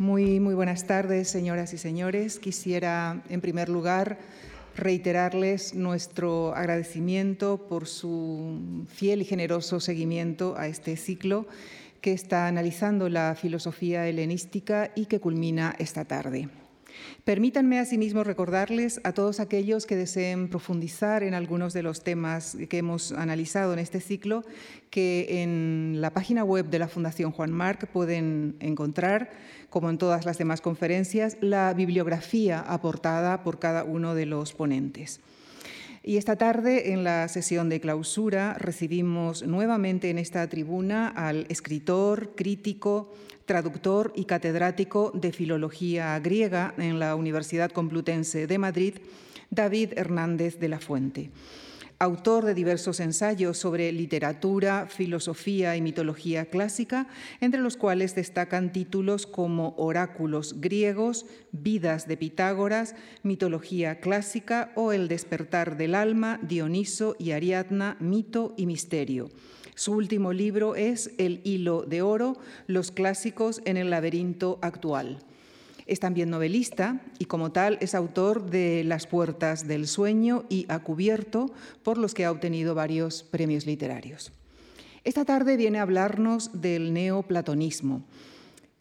Muy, muy buenas tardes, señoras y señores. Quisiera, en primer lugar, reiterarles nuestro agradecimiento por su fiel y generoso seguimiento a este ciclo que está analizando la filosofía helenística y que culmina esta tarde. Permítanme asimismo recordarles a todos aquellos que deseen profundizar en algunos de los temas que hemos analizado en este ciclo que en la página web de la Fundación Juan Marc pueden encontrar, como en todas las demás conferencias, la bibliografía aportada por cada uno de los ponentes. Y esta tarde, en la sesión de clausura, recibimos nuevamente en esta tribuna al escritor, crítico, traductor y catedrático de Filología Griega en la Universidad Complutense de Madrid, David Hernández de la Fuente. Autor de diversos ensayos sobre literatura, filosofía y mitología clásica, entre los cuales destacan títulos como Oráculos griegos, Vidas de Pitágoras, Mitología clásica o El despertar del alma, Dioniso y Ariadna, Mito y Misterio. Su último libro es El hilo de oro, los clásicos en el laberinto actual. Es también novelista y como tal es autor de Las puertas del sueño y A cubierto, por los que ha obtenido varios premios literarios. Esta tarde viene a hablarnos del neoplatonismo,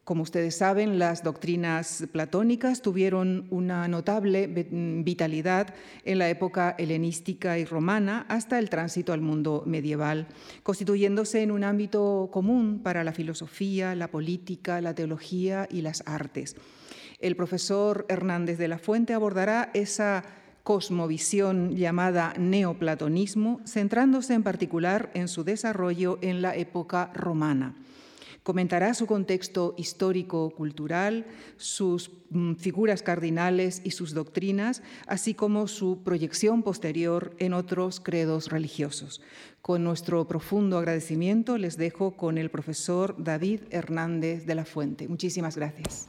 como ustedes saben, las doctrinas platónicas tuvieron una notable vitalidad en la época helenística y romana hasta el tránsito al mundo medieval, constituyéndose en un ámbito común para la filosofía, la política, la teología y las artes. El profesor Hernández de la Fuente abordará esa cosmovisión llamada neoplatonismo, centrándose en particular en su desarrollo en la época romana. Comentará su contexto histórico-cultural, sus mm, figuras cardinales y sus doctrinas, así como su proyección posterior en otros credos religiosos. Con nuestro profundo agradecimiento les dejo con el profesor David Hernández de la Fuente. Muchísimas gracias.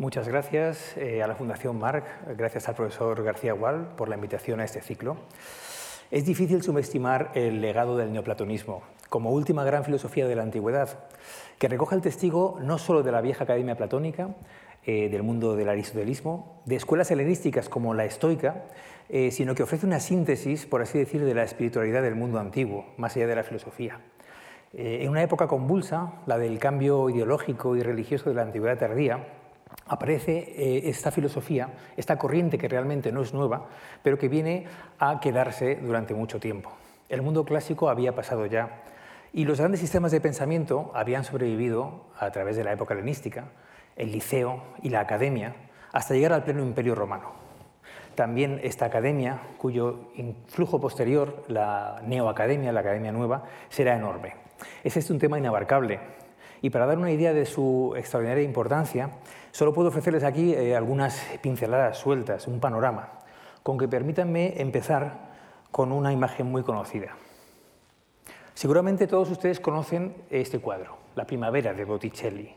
Muchas gracias eh, a la Fundación Marc, gracias al profesor García Gual por la invitación a este ciclo. Es difícil subestimar el legado del neoplatonismo como última gran filosofía de la antigüedad, que recoge el testigo no solo de la vieja academia platónica, eh, del mundo del aristotelismo, de escuelas helenísticas como la estoica, eh, sino que ofrece una síntesis, por así decir, de la espiritualidad del mundo antiguo, más allá de la filosofía. en una época convulsa, la del cambio ideológico y religioso de la antigüedad tardía, aparece eh, esta filosofía, esta corriente que realmente no es nueva, pero que viene a quedarse durante mucho tiempo. El mundo clásico había pasado ya y los grandes sistemas de pensamiento habían sobrevivido a través de la época helenística, el liceo y la academia, hasta llegar al pleno imperio romano. También esta academia, cuyo influjo posterior, la neoacademia, la academia nueva, será enorme. Es este un tema inabarcable y para dar una idea de su extraordinaria importancia, Solo puedo ofrecerles aquí eh, algunas pinceladas sueltas, un panorama, con que permítanme empezar con una imagen muy conocida. Seguramente todos ustedes conocen este cuadro, La primavera de Botticelli,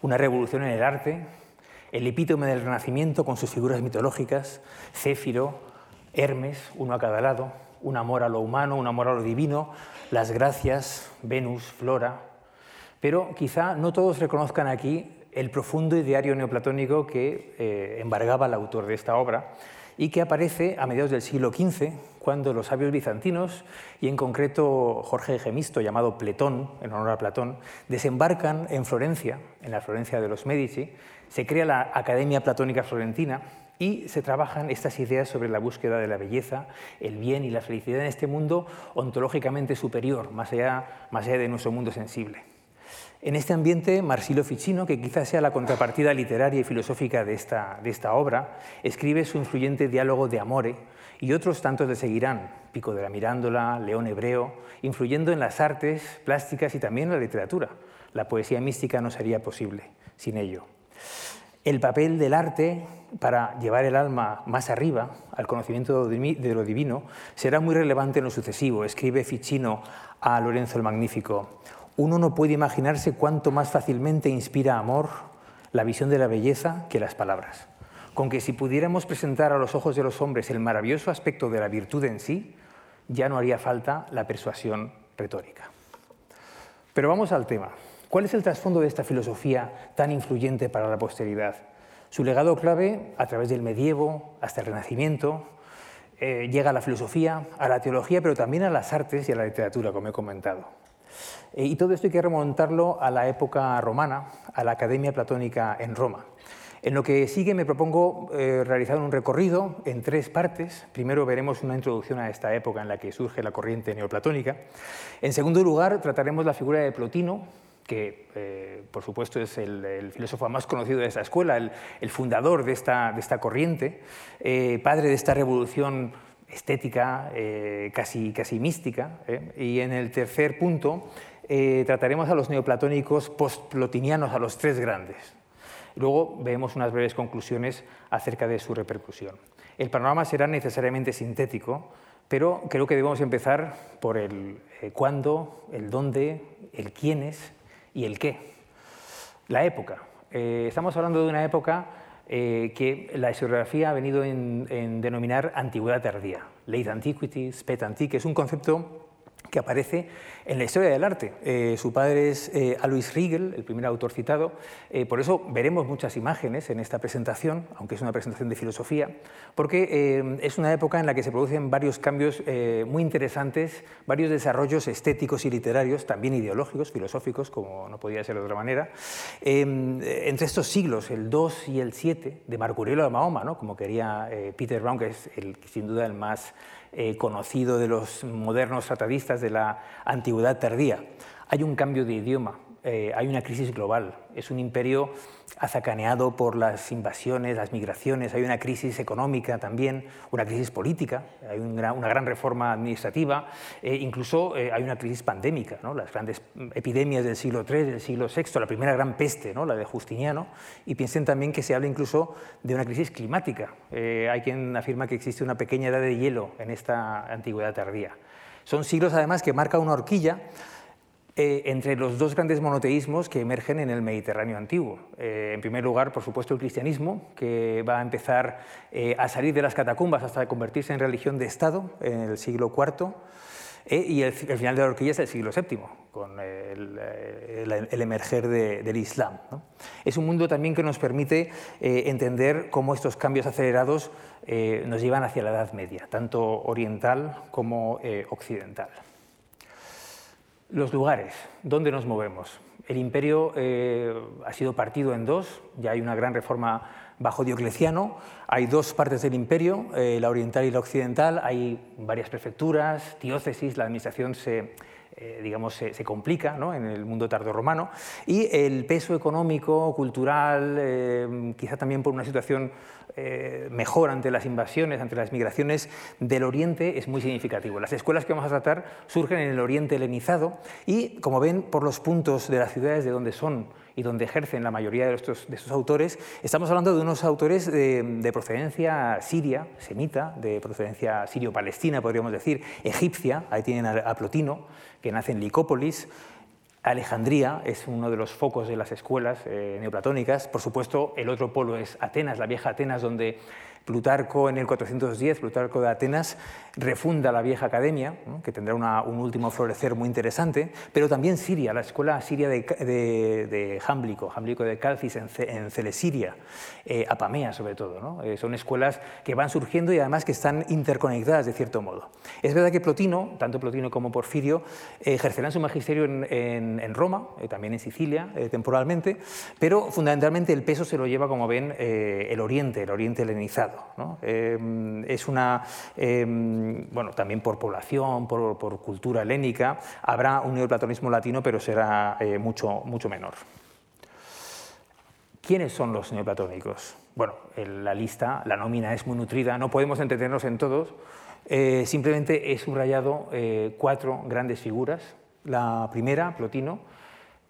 una revolución en el arte, el epítome del Renacimiento con sus figuras mitológicas, Céfiro, Hermes, uno a cada lado, un amor a lo humano, un amor a lo divino, las gracias, Venus, Flora. Pero quizá no todos reconozcan aquí el profundo ideario neoplatónico que eh, embargaba al autor de esta obra y que aparece a mediados del siglo XV, cuando los sabios bizantinos, y en concreto Jorge Gemisto, llamado Pletón, en honor a Platón, desembarcan en Florencia, en la Florencia de los Medici, se crea la Academia Platónica Florentina y se trabajan estas ideas sobre la búsqueda de la belleza, el bien y la felicidad en este mundo ontológicamente superior, más allá, más allá de nuestro mundo sensible. En este ambiente, Marsilio Ficino, que quizás sea la contrapartida literaria y filosófica de esta, de esta obra, escribe su influyente diálogo de Amore y otros tantos le seguirán, Pico de la Mirándola, León Hebreo, influyendo en las artes plásticas y también en la literatura. La poesía mística no sería posible sin ello. El papel del arte para llevar el alma más arriba, al conocimiento de lo divino, será muy relevante en lo sucesivo. Escribe Ficino a Lorenzo el Magnífico uno no puede imaginarse cuánto más fácilmente inspira amor la visión de la belleza que las palabras. con que si pudiéramos presentar a los ojos de los hombres el maravilloso aspecto de la virtud en sí, ya no haría falta la persuasión retórica. Pero vamos al tema. ¿Cuál es el trasfondo de esta filosofía tan influyente para la posteridad? Su legado clave, a través del medievo hasta el Renacimiento, eh, llega a la filosofía, a la teología, pero también a las artes y a la literatura, como he comentado. Eh, y todo esto hay que remontarlo a la época romana, a la Academia Platónica en Roma. En lo que sigue me propongo eh, realizar un recorrido en tres partes. Primero veremos una introducción a esta época en la que surge la corriente neoplatónica. En segundo lugar trataremos la figura de Plotino, que eh, por supuesto es el, filósofo más conocido de esta escuela, el, fundador de esta, de esta corriente, padre de esta revolución estética eh, casi, casi mística. Y en el tercer punto trataremos a los neoplatónicos postplotinianos, a los tres grandes. Luego vemos unas breves conclusiones acerca de su repercusión. El panorama será necesariamente sintético, pero creo que debemos empezar por el cuándo, el dónde, el quiénes y el qué. La época. Eh, estamos hablando de una época eh, que la historiografía ha venido en, en denominar antigüedad tardía. Late Antiquity, Spet Antique, es un concepto que aparece en la historia del arte. Eh, su padre es eh, Alois Riegel, el primer autor citado. Eh, por eso veremos muchas imágenes en esta presentación, aunque es una presentación de filosofía, porque es una época en la que se producen varios cambios muy interesantes, varios desarrollos estéticos y literarios, también ideológicos, filosóficos, como no podía ser de otra manera. entre estos siglos, el 2 y el 7, de Marco Aurelio de Mahoma, ¿no? como quería Peter Brown, que es el, sin duda el más eh, conocido de los modernos tratadistas de la antigüedad tardía. Hay un cambio de idioma, eh, hay una crisis global, es un imperio azacaneado por las invasiones, las migraciones, hay una crisis económica también, una crisis política, hay una, gran reforma administrativa, e incluso eh, hay una crisis pandémica, las grandes epidemias del siglo III, del siglo VI, la primera gran peste, ¿no? la de Justiniano, y piensen también que se habla incluso de una crisis climática. Eh, hay quien afirma que existe una pequeña edad de hielo en esta antigüedad tardía. Son siglos además que marca una horquilla eh, entre los dos grandes monoteísmos que emergen en el Mediterráneo antiguo. Eh, en primer lugar, por supuesto, el cristianismo, que va a empezar eh, a salir de las catacumbas hasta convertirse en religión de Estado en el siglo IV, y el, final de la horquilla es el siglo VII, con el, emerger del Islam. Es un mundo también que nos permite entender cómo estos cambios acelerados nos llevan hacia la Edad Media, tanto oriental como occidental. Los lugares, ¿dónde nos movemos? El imperio eh, ha sido partido en dos, ya hay una gran reforma bajo Diocleciano, hay dos partes del imperio, eh, la oriental y la occidental, hay varias prefecturas, diócesis, la administración se, eh, digamos, se, complica en el mundo tardorromano. Y el peso económico, cultural, quizá también por una situación eh, mejor ante las invasiones, ante las migraciones del Oriente es muy significativo. Las escuelas que vamos a tratar surgen en el Oriente helenizado y, como ven por los puntos de las ciudades de donde son y donde ejercen la mayoría de estos, de estos autores, estamos hablando de unos autores de, procedencia siria, semita, de procedencia sirio-palestina, podríamos decir, egipcia, ahí tienen a Plotino, que nace en Licópolis, Alejandría es uno de los focos de las escuelas eh, neoplatónicas. Por supuesto, el otro polo es Atenas, la vieja Atenas, donde Plutarco en el 410, Plutarco de Atenas, refunda la vieja academia, que tendrá un último florecer muy interesante, pero también Siria, la escuela siria de, de, de Jámblico, Jámblico de Calcis en, Celesiria, eh, Apamea sobre todo. Eh, son escuelas que van surgiendo y además que están interconectadas de cierto modo. Es verdad que Plotino, tanto Plotino como Porfirio, ejercerán su magisterio en, en, Roma, eh, también en Sicilia temporalmente, pero fundamentalmente el peso se lo lleva, como ven, el Oriente, el Oriente helenizado. Em, es una, em, bueno, también por población, por, cultura helénica, habrá un neoplatonismo latino, pero será eh, mucho, mucho menor. ¿Quiénes son los neoplatónicos? Bueno, la lista, la nómina es muy nutrida, no podemos entendernos en todos, eh, simplemente he subrayado eh, cuatro grandes figuras. La primera, Plotino,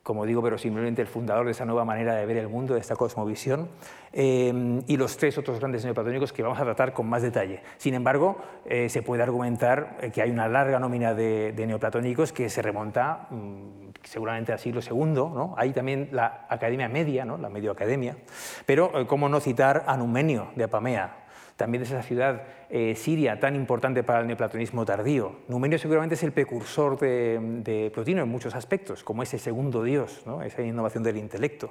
como digo, pero simplemente el fundador de esa nueva manera de ver el mundo, de esta cosmovisión, eh, y los tres otros grandes neoplatónicos que vamos a tratar con más detalle. Sin embargo, eh, se puede argumentar eh, que hay una larga nómina de, neoplatónicos que se remonta mm, seguramente al siglo II, ¿no? hay también la Academia Media, ¿no? la Medioacademia, pero eh, cómo no citar a Numenio de Apamea, también de esa ciudad eh, siria tan importante para el neoplatonismo tardío. Numenio seguramente es el precursor de, Plotino en muchos aspectos, como ese segundo dios, esa innovación del intelecto.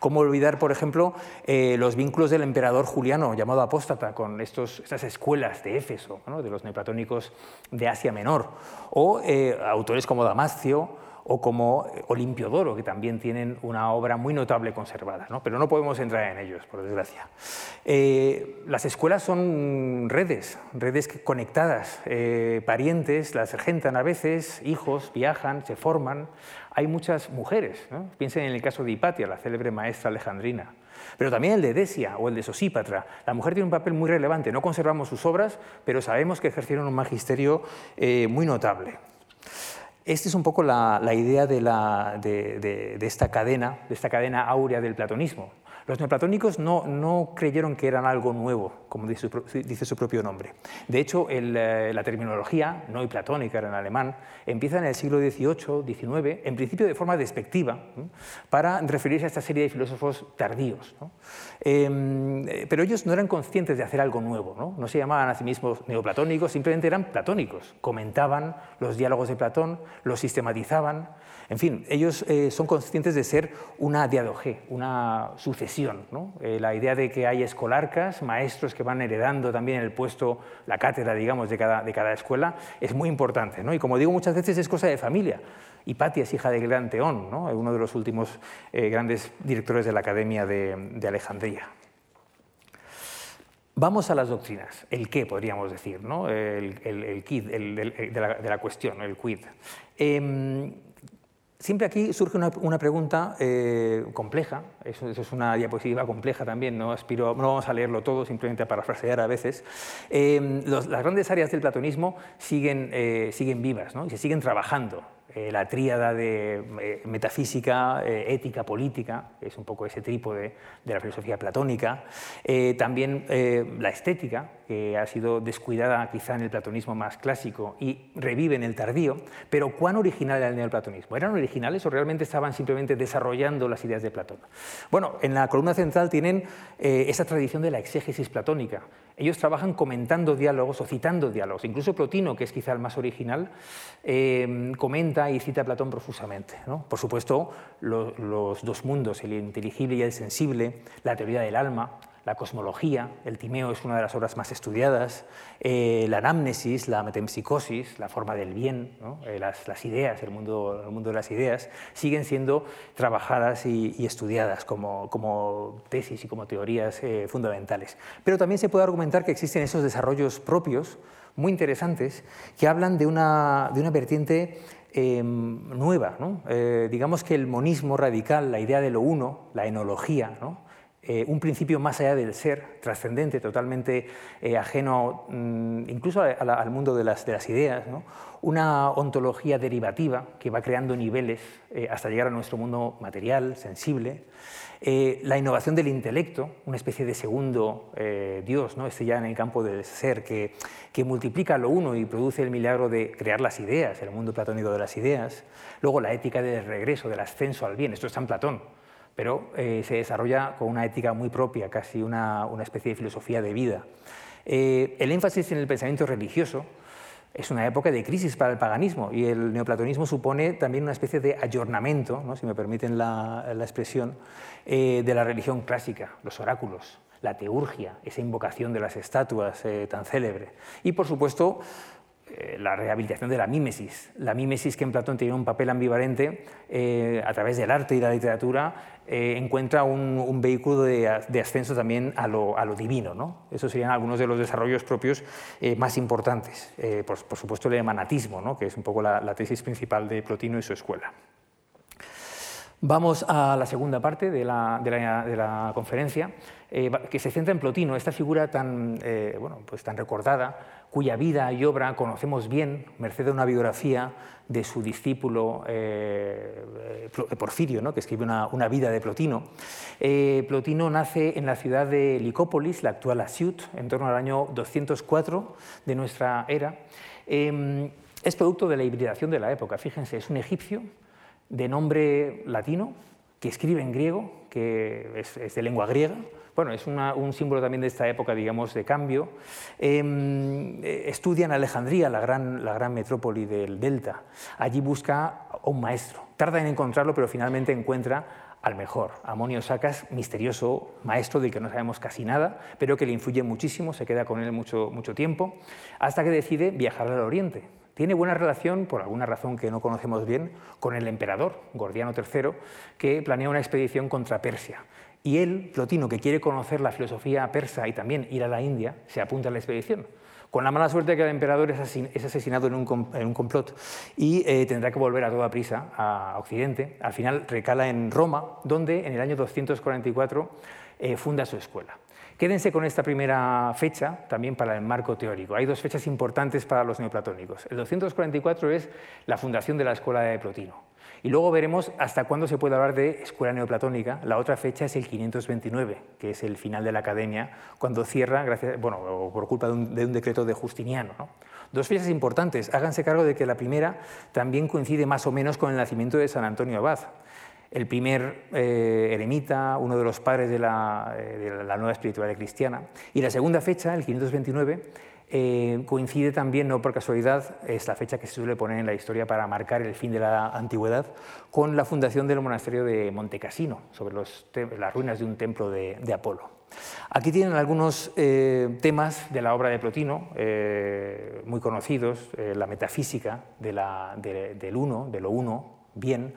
¿Cómo olvidar, por ejemplo, eh, los vínculos del emperador Juliano, llamado apóstata, con estas escuelas de Éfeso, de los neoplatónicos de Asia Menor? O eh, autores como Damascio, o como Olimpiodoro, que también tienen una obra muy notable conservada, ¿no? pero no podemos entrar en ellos, por desgracia. Eh, las escuelas son redes, redes conectadas, eh, parientes, las regentan a veces, hijos, viajan, se forman. Hay muchas mujeres, piensen en el caso de Hipatia, la célebre maestra alejandrina, pero también el de Desia o el de Sosípatra. La mujer tiene un papel muy relevante, no conservamos sus obras, pero sabemos que ejercieron un magisterio eh, muy notable. Esta es un poco la, idea de, esta cadena, de esta cadena áurea del platonismo. Los neoplatónicos no, no creyeron que eran algo nuevo, como dice su, propio nombre. De hecho, eh, la terminología neoplatónica era en alemán, empieza en el siglo XVIII, XIX, en principio de forma despectiva, para referirse a esta serie de filósofos tardíos. Em, eh, pero ellos no eran conscientes de hacer algo nuevo, ¿no? no se llamaban a sí mismos neoplatónicos, simplemente eran platónicos, comentaban los diálogos de Platón, los sistematizaban, en fin, ellos eh, son conscientes de ser una diadoge, una sucesión. Eh, la idea de que hay escolarcas, maestros que van heredando también el puesto, la cátedra, digamos, de cada, escuela, es muy importante. ¿no? Y como digo muchas veces, es cosa de familia. Hipatia es hija de Gran Teón, uno de los últimos eh, grandes directores de la Academia de, Alejandría. Vamos a las doctrinas, el qué podríamos decir, ¿no? el, el, quid de, la, cuestión, el quid. Em, Siempre aquí surge una, pregunta eh, compleja, eso, es una diapositiva compleja también, no, Aspiro, no vamos a leerlo todo, simplemente a parafrasear a veces. Eh, las grandes áreas del platonismo siguen, eh, siguen vivas ¿no? y se siguen trabajando. Eh, la tríada de eh, metafísica, eh, ética, política, es un poco ese trípode de la filosofía platónica, también la estética, que ha sido descuidada quizá en el platonismo más clásico y revive en el tardío, pero ¿cuán original era el neoplatonismo? ¿Eran originales o realmente estaban simplemente desarrollando las ideas de Platón? Bueno, en la columna central tienen esa tradición de la exégesis platónica, ellos trabajan comentando diálogos o citando diálogos. Incluso Plotino, que es quizá el más original, eh, comenta y cita a Platón profusamente. Por supuesto, los dos mundos, el inteligible y el sensible, la teoría del alma, la cosmología, el Timeo es una de las obras más estudiadas, eh, la anamnesis, la metempsicosis, la forma del bien, eh, las, ideas, el mundo, el mundo de las ideas, siguen siendo trabajadas y, estudiadas como, como, tesis y como teorías eh, fundamentales. Pero también se puede argumentar que existen esos desarrollos propios muy interesantes que hablan de una, de una vertiente nueva. digamos que el monismo radical, la idea de lo uno, la enología, ¿no? Eh, un principio más allá del ser, trascendente, totalmente eh, ajeno mm, incluso al mundo de las, ideas, una ontología derivativa que va creando niveles eh, hasta llegar a nuestro mundo material, sensible, la innovación del intelecto, una especie de segundo Dios, ¿no? este ya en el campo del ser, que, que multiplica lo uno y produce el milagro de crear las ideas, el mundo platónico de las ideas, luego la ética del regreso, del ascenso al bien, esto es San Platón, pero eh, se desarrolla con una ética muy propia, casi una, especie de filosofía de vida. Eh, el énfasis en el pensamiento religioso es una época de crisis para el paganismo y el neoplatonismo supone también una especie de ayornamiento, si me permiten la, expresión, eh, de la religión clásica, los oráculos, la teurgia, esa invocación de las estatuas tan célebre. Y, por supuesto, eh, la rehabilitación de la mímesis. La mímesis que en Platón tiene un papel ambivalente, eh, a través del arte y la literatura, eh, encuentra un, vehículo de, ascenso también a lo, divino. ¿no? Esos serían algunos de los desarrollos propios más importantes. Por, supuesto, el emanatismo, ¿no? que es un poco la, tesis principal de Plotino y su escuela. Vamos a la segunda parte de la, conferencia, que se centra en Plotino, esta figura tan, bueno, pues tan recordada cuya vida y obra conocemos bien, merced a una biografía de su discípulo eh, eh, Porfirio, ¿no? que escribe una, vida de Plotino. Eh, Plotino nace en la ciudad de Licópolis, la actual Asiut, en torno al año 204 de nuestra era. Em, es producto de la hibridación de la época. Fíjense, es un egipcio de nombre latino, que escribe en griego, que es, de lengua griega. Bueno, es un símbolo también de esta época, digamos, de cambio. Em, eh, estudia en Alejandría, la gran, metrópoli del Delta. Allí busca a un maestro. Tarda en encontrarlo, pero finalmente encuentra al mejor. Amonio Sacas, misterioso maestro del que no sabemos casi nada, pero que le influye muchísimo, se queda con él mucho tiempo, hasta que decide viajar al Oriente. Tiene buena relación, por alguna razón que no conocemos bien, con el emperador, Gordiano III, que planea una expedición contra Persia. Y él, Plotino, que quiere conocer la filosofía persa y también ir a la India, se apunta a la expedición con la mala suerte que el emperador es asesinado en un, complot y eh, tendrá que volver a toda prisa a Occidente. Al final recala en Roma, donde en el año 244 eh, funda su escuela. Quédense con esta primera fecha también para el marco teórico. Hay dos fechas importantes para los neoplatónicos. El 244 es la fundación de la escuela de Plotino. Y luego veremos hasta cuándo se puede hablar de escuela neoplatónica. La otra fecha es el 529, que es el final de la academia, cuando cierra, gracias, bueno, por culpa de un, decreto de Justiniano. Dos fechas importantes. Háganse cargo de que la primera también coincide más o menos con el nacimiento de San Antonio Abad el primer eh, eremita, uno de los padres de la, eh, de la, nueva espiritualidad cristiana. Y la segunda fecha, el 529, eh, coincide también, no por casualidad, es la fecha que se suele poner en la historia para marcar el fin de la antigüedad, con la fundación del monasterio de Montecassino, sobre las ruinas de un templo de, Apolo. Aquí tienen algunos eh, temas de la obra de Plotino, eh, muy conocidos, la metafísica del uno, de lo uno, bien,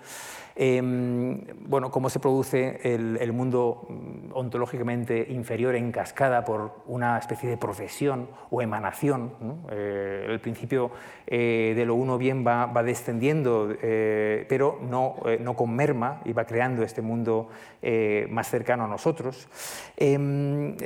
Em, bueno, cómo se produce el, mundo mm, ontológicamente inferior en cascada por una especie de profesión o emanación. Eh, el principio eh, de lo uno bien va, descendiendo, eh, pero no, no con merma y va creando este mundo más cercano a nosotros. Em,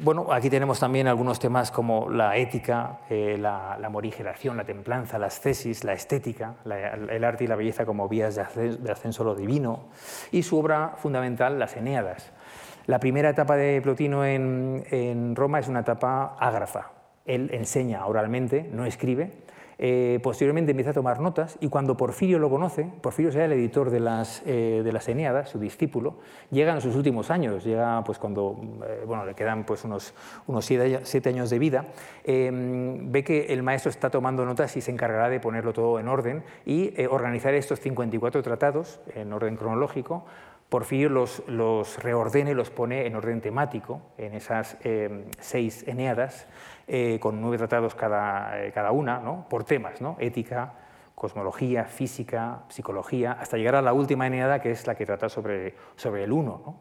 bueno, aquí tenemos también algunos temas como la ética, la, la, morigeración, la templanza, la ascesis, la estética, el arte y la belleza como vías de ascenso divino, y su obra fundamental, las Eneadas. La primera etapa de Plotino en, Roma es una etapa ágrafa. Él enseña oralmente, no escribe, eh, posteriormente empieza a tomar notas y cuando Porfirio lo conoce, Porfirio será el editor de las, eh, de las Eneadas, su discípulo, llega en sus últimos años, llega pues cuando eh, bueno, le quedan pues unos, unos siete, años de vida, ve que el maestro está tomando notas y se encargará de ponerlo todo en orden y organizar estos 54 tratados en orden cronológico. Porfirio los, los reordena y los pone en orden temático, en esas seis eneadas, eh, con nueve tratados cada, eh, cada una, ¿no? por temas, ¿no? ética, cosmología, física, psicología, hasta llegar a la última eneada, que es la que trata sobre, sobre el uno.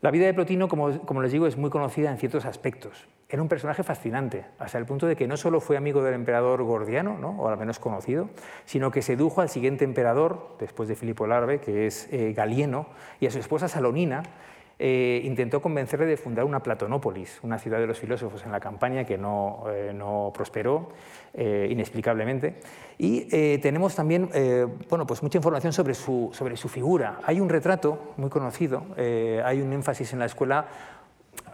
La vida de Plotino, como, como, les digo, es muy conocida en ciertos aspectos. Era un personaje fascinante, hasta el punto de que no solo fue amigo del emperador Gordiano, ¿no? o al menos conocido, sino que sedujo al siguiente emperador, después de Filipo el Árabe, que es eh, Galieno, y a su esposa Salonina, eh, intentó convencerle de fundar una Platonópolis, una ciudad de los filósofos en la campaña que no, eh, prosperó eh, inexplicablemente. Y tenemos también bueno, pues mucha información sobre su, sobre su figura. Hay un retrato muy conocido, hay un énfasis en la escuela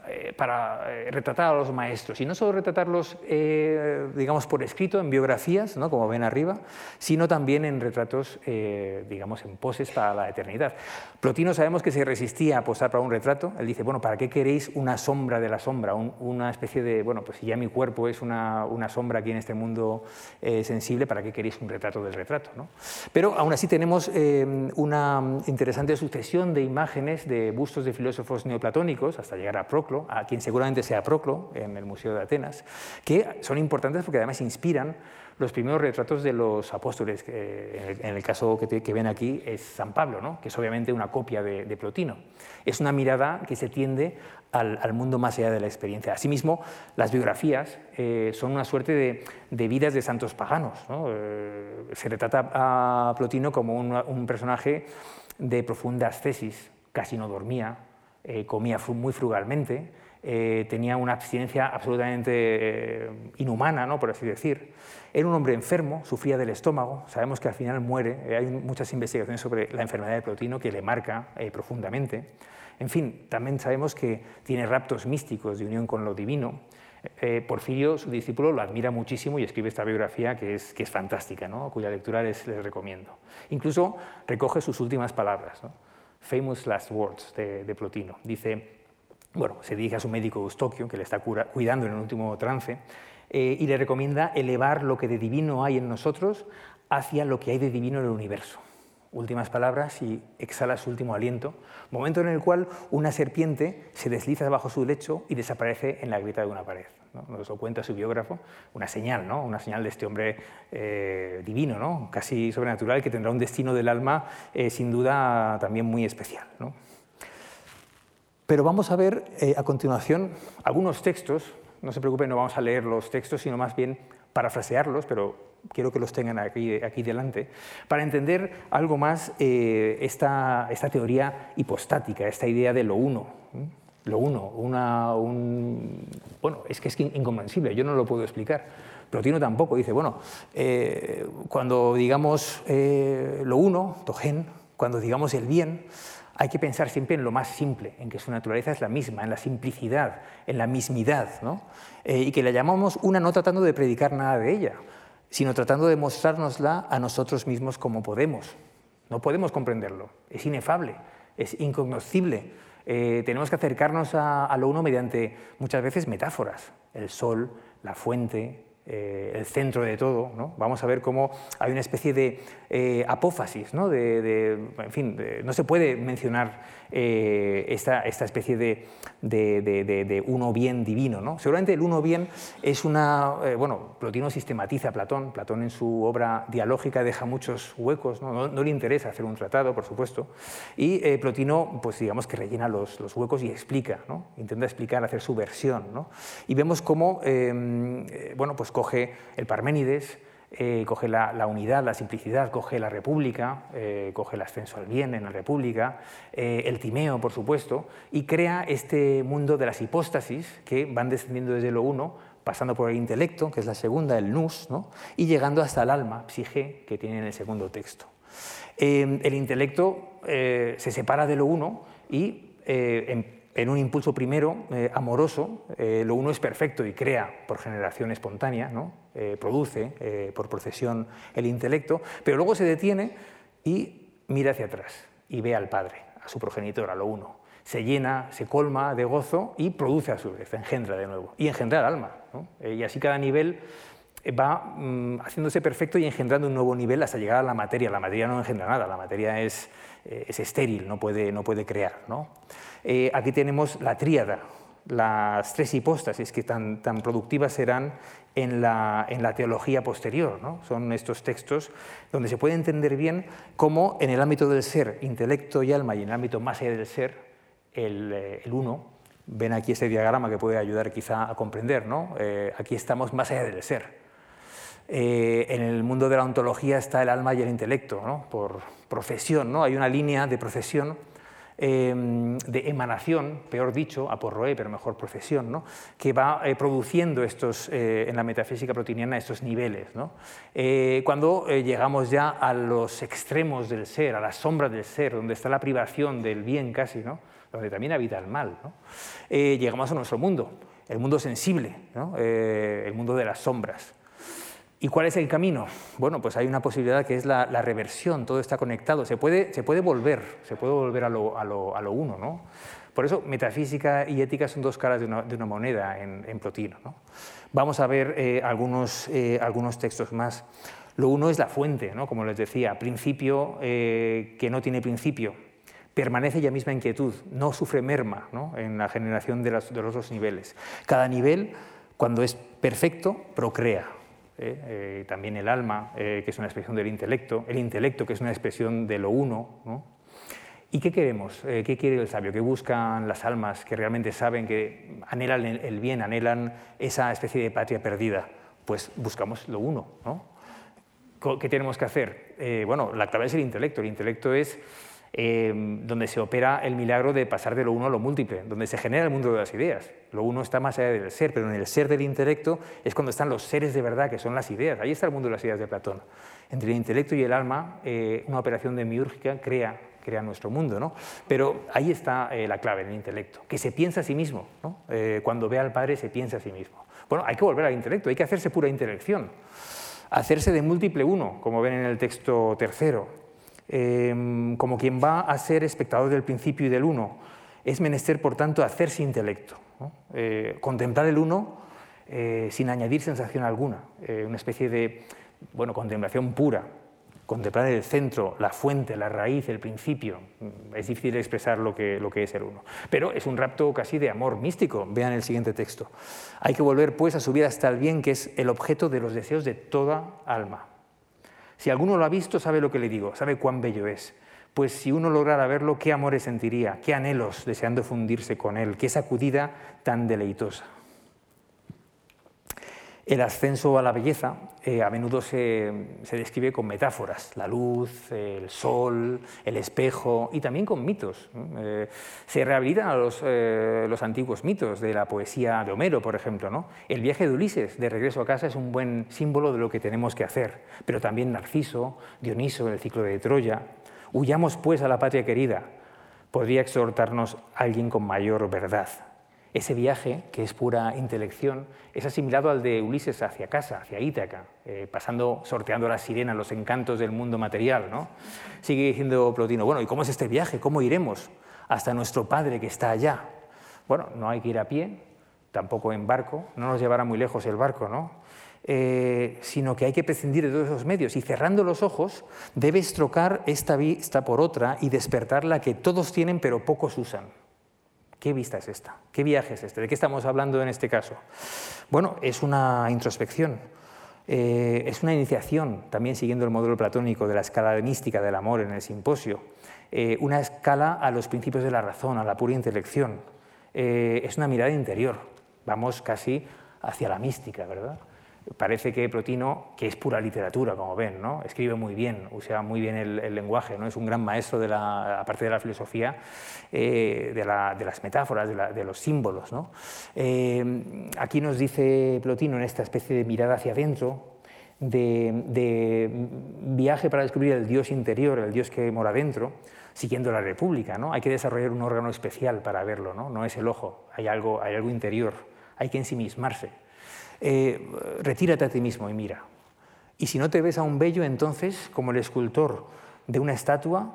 eh, para eh, retratar a los maestros, y no solo retratarlos, eh, digamos, por escrito, en biografías, ¿no? como ven arriba, sino también en retratos, digamos, en poses para la eternidad. Plotino sabemos que se resistía a posar para un retrato, él dice, bueno, ¿para qué queréis una sombra de la sombra? una especie de, bueno, pues si ya mi cuerpo es una, una sombra aquí en este mundo sensible, ¿para qué queréis un retrato del retrato? ¿no? Pero aún así tenemos una interesante sucesión de imágenes de bustos de filósofos neoplatónicos, hasta llegar a Proclo, a quien seguramente sea Proclo en el Museo de Atenas, que son importantes porque además inspiran los primeros retratos de los apóstoles, que en el caso que, ven aquí es San Pablo, ¿no? que es obviamente una copia de, Plotino. Es una mirada que se tiende al, mundo más allá de la experiencia. Asimismo, las biografías eh, son una suerte de, vidas de santos paganos. Eh, se retrata a Plotino como un, personaje de profunda ascesis, casi no dormía, eh, comía muy frugalmente, eh, tenía una abstinencia absolutamente eh, inhumana, ¿no? por así decir. Era un hombre enfermo, sufría del estómago, sabemos que al final muere, hay muchas investigaciones sobre la enfermedad de Plotino que le marca profundamente. En fin, también sabemos que tiene raptos místicos de unión con lo divino. Eh, Porfirio, su discípulo, lo admira muchísimo y escribe esta biografía que es, que es fantástica, ¿no? cuya lectura les, recomiendo. Incluso recoge sus últimas palabras, Famous Last Words de, Plotino. Dice, bueno, se dirige a su médico Eustoquio, que le está cuidando en el último trance, eh, y le recomienda elevar lo que de divino hay en nosotros hacia lo que hay de divino en el universo últimas palabras y exhala su último aliento, momento en el cual una serpiente se desliza debajo su lecho y desaparece en la grieta de una pared. ¿No? Nos lo cuenta su biógrafo, una señal, ¿no? una señal de este hombre eh, divino, ¿no? casi sobrenatural, que tendrá un destino del alma eh, sin duda también muy especial. Pero vamos a ver eh, a continuación algunos textos, no se preocupen, no vamos a leer los textos, sino más bien parafrasearlos, pero quiero que los tengan aquí, aquí delante, para entender algo más esta, esta, teoría hipostática, esta idea de lo uno. Lo uno, una, un, bueno, es que es incomprensible, yo no lo puedo explicar. Plotino tampoco dice, bueno, eh, cuando digamos eh, lo uno, togen, cuando digamos el bien, hay que pensar siempre en lo más simple, en que su naturaleza es la misma, en la simplicidad, en la mismidad, ¿no? y que la llamamos una no tratando de predicar nada de ella, sino tratando de mostrárnosla a nosotros mismos como podemos. No podemos comprenderlo, es inefable, es incognoscible. Eh, tenemos que acercarnos a, lo uno mediante muchas veces metáforas, el sol, la fuente, eh, el centro de todo. ¿no? Vamos a ver cómo hay una especie de eh, apófasis, ¿no? De, en fin, no se puede mencionar eh, esta, esta, especie de, de, uno bien divino. ¿no? Seguramente el uno bien es una... bueno, Plotino sistematiza a Platón, Platón en su obra dialógica deja muchos huecos, no, no, le interesa hacer un tratado, por supuesto, y Plotino, pues digamos que rellena los, los huecos y explica, ¿no? intenta explicar, hacer su versión. ¿no? Y vemos cómo, em, bueno, pues coge el Parménides, eh, coge la, unidad, la simplicidad, coge la república, eh, coge el ascenso al bien en la república, eh, el timeo, por supuesto, y crea este mundo de las hipóstasis que van descendiendo desde lo uno, pasando por el intelecto, que es la segunda, el nous, y llegando hasta el alma, psique, que tiene en el segundo texto. el intelecto se separa de lo uno y en un impulso primero eh, amoroso, eh, lo uno es perfecto y crea por generación espontánea, ¿no? Eh, produce por procesión el intelecto, pero luego se detiene y mira hacia atrás y ve al Padre, a su progenitor, a lo uno. Se llena, se colma de gozo y produce a su vez, engendra de nuevo. Y engendra el alma. y así cada nivel va mm, haciéndose perfecto y engendrando un nuevo nivel hasta llegar a la materia. La materia no engendra nada, la materia es, es estéril, no puede, no puede crear. ¿no? Eh, aquí tenemos la tríada, las tres hipóstasis que tan, tan productivas serán en la, en la teología posterior. ¿no? Son estos textos donde se puede entender bien cómo en el ámbito del ser, intelecto y alma, y en el ámbito más allá del ser, el, eh, el uno, ven aquí este diagrama que puede ayudar quizá a comprender, ¿no? Eh, aquí estamos más allá del ser. En el mundo de la ontología está el alma y el intelecto, ¿no? por profesión, ¿no? hay una línea de procesión Em, de emanación, peor dicho, aporroé, pero mejor procesión, ¿no? que va eh, produciendo estos, eh, en la metafísica protiniana estos niveles. ¿no? Eh, cuando llegamos ya a los extremos del ser, a las sombras del ser, donde está la privación del bien casi, ¿no? donde también habita el mal, llegamos a nuestro mundo, el mundo sensible, el mundo de las sombras. ¿Y cuál es el camino? Bueno, pues hay una posibilidad que es la, reversión, todo está conectado, se puede, se puede volver, se puede volver a lo, uno. ¿no? Por eso metafísica y ética son dos caras de una, moneda en, en Plotino. ¿no? Vamos a ver eh, algunos, eh, algunos textos más. Lo uno es la fuente, ¿no? como les decía, principio eh, que no tiene principio, permanece ya misma inquietud, no sufre merma en la generación de los dos niveles. Cada nivel, cuando es perfecto, procrea, ¿eh? Eh, también el alma, eh, que es una expresión del intelecto, el intelecto, que es una expresión de lo uno. ¿Y qué queremos? ¿Qué quiere el sabio? ¿Qué buscan las almas que realmente saben que anhelan el bien, anhelan esa especie de patria perdida? Pues buscamos lo uno. ¿Qué tenemos que hacer? bueno, la clave es el intelecto. El intelecto es Em, donde se opera el milagro de pasar de lo uno a lo múltiple, donde se genera el mundo de las ideas. Lo uno está más allá del ser, pero en el ser del intelecto es cuando están los seres de verdad, que son las ideas. Ahí está el mundo de las ideas de Platón. Entre el intelecto y el alma, eh, una operación demiúrgica crea, crea nuestro mundo. ¿no? Pero ahí está eh, la clave, en el intelecto, que se piensa a sí mismo. Eh, cuando ve al Padre se piensa a sí mismo. Bueno, hay que volver al intelecto, hay que hacerse pura intelección, hacerse de múltiple uno, como ven en el texto tercero, em, como quien va a ser espectador del principio y del uno. Es menester, por tanto, hacerse intelecto, eh, contemplar el uno eh, sin añadir sensación alguna, eh, una especie de bueno, contemplación pura, contemplar el centro, la fuente, la raíz, el principio. Es difícil expresar lo que, lo que es el uno. Pero es un rapto casi de amor místico. Vean el siguiente texto. Hay que volver pues a subir hasta el bien que es el objeto de los deseos de toda alma. Si alguno lo ha visto, sabe lo que le digo, sabe cuán bello es. Pues si uno lograra verlo, qué amores sentiría, qué anhelos deseando fundirse con él, qué sacudida tan deleitosa. El ascenso a la belleza eh, a menudo se, describe con metáforas, la luz, el sol, el espejo y también con mitos. Eh, se rehabilitan eh, los, antiguos mitos de la poesía de Homero, por ejemplo. El viaje de Ulises de regreso a casa es un buen símbolo de lo que tenemos que hacer, pero también Narciso, Dioniso, el ciclo de Troya. Huyamos pues a la patria querida, podría exhortarnos alguien con mayor verdad. Ese viaje, que es pura intelección, es asimilado al de Ulises hacia casa, hacia Ítaca, eh, pasando, sorteando las sirenas, los encantos del mundo material. ¿no? Sigue diciendo Plotino, bueno, ¿y cómo es este viaje? ¿Cómo iremos hasta nuestro Padre que está allá? Bueno, no hay que ir a pie, tampoco en barco, no nos llevará muy lejos el barco, ¿no? Eh, sino que hay que prescindir de todos esos medios y cerrando los ojos debes trocar esta vista por otra y despertar la que todos tienen pero pocos usan. ¿Qué vista es esta? ¿Qué viaje es este? ¿De qué estamos hablando en este caso? Bueno, es una introspección, eh, es una iniciación, también siguiendo el modelo platónico de la escala mística del amor en el simposio, eh, una escala a los principios de la razón, a la pura intelección. Eh, es una mirada interior, vamos casi hacia la mística, ¿verdad? Parece que Plotino, que es pura literatura, como ven, ¿no? escribe muy bien, usa muy bien el, lenguaje, ¿no? es un gran maestro, de la, aparte de la filosofía, eh, de, las metáforas, de, los símbolos. Eh, aquí nos dice Plotino en esta especie de mirada hacia adentro, de, viaje para descubrir el Dios interior, el Dios que mora dentro, siguiendo la República. ¿no? Hay que desarrollar un órgano especial para verlo, no, no es el ojo, hay algo, hay algo interior, hay que ensimismarse. Eh, retírate a ti mismo y mira. Y si no te ves a un bello, entonces, como el escultor de una estatua,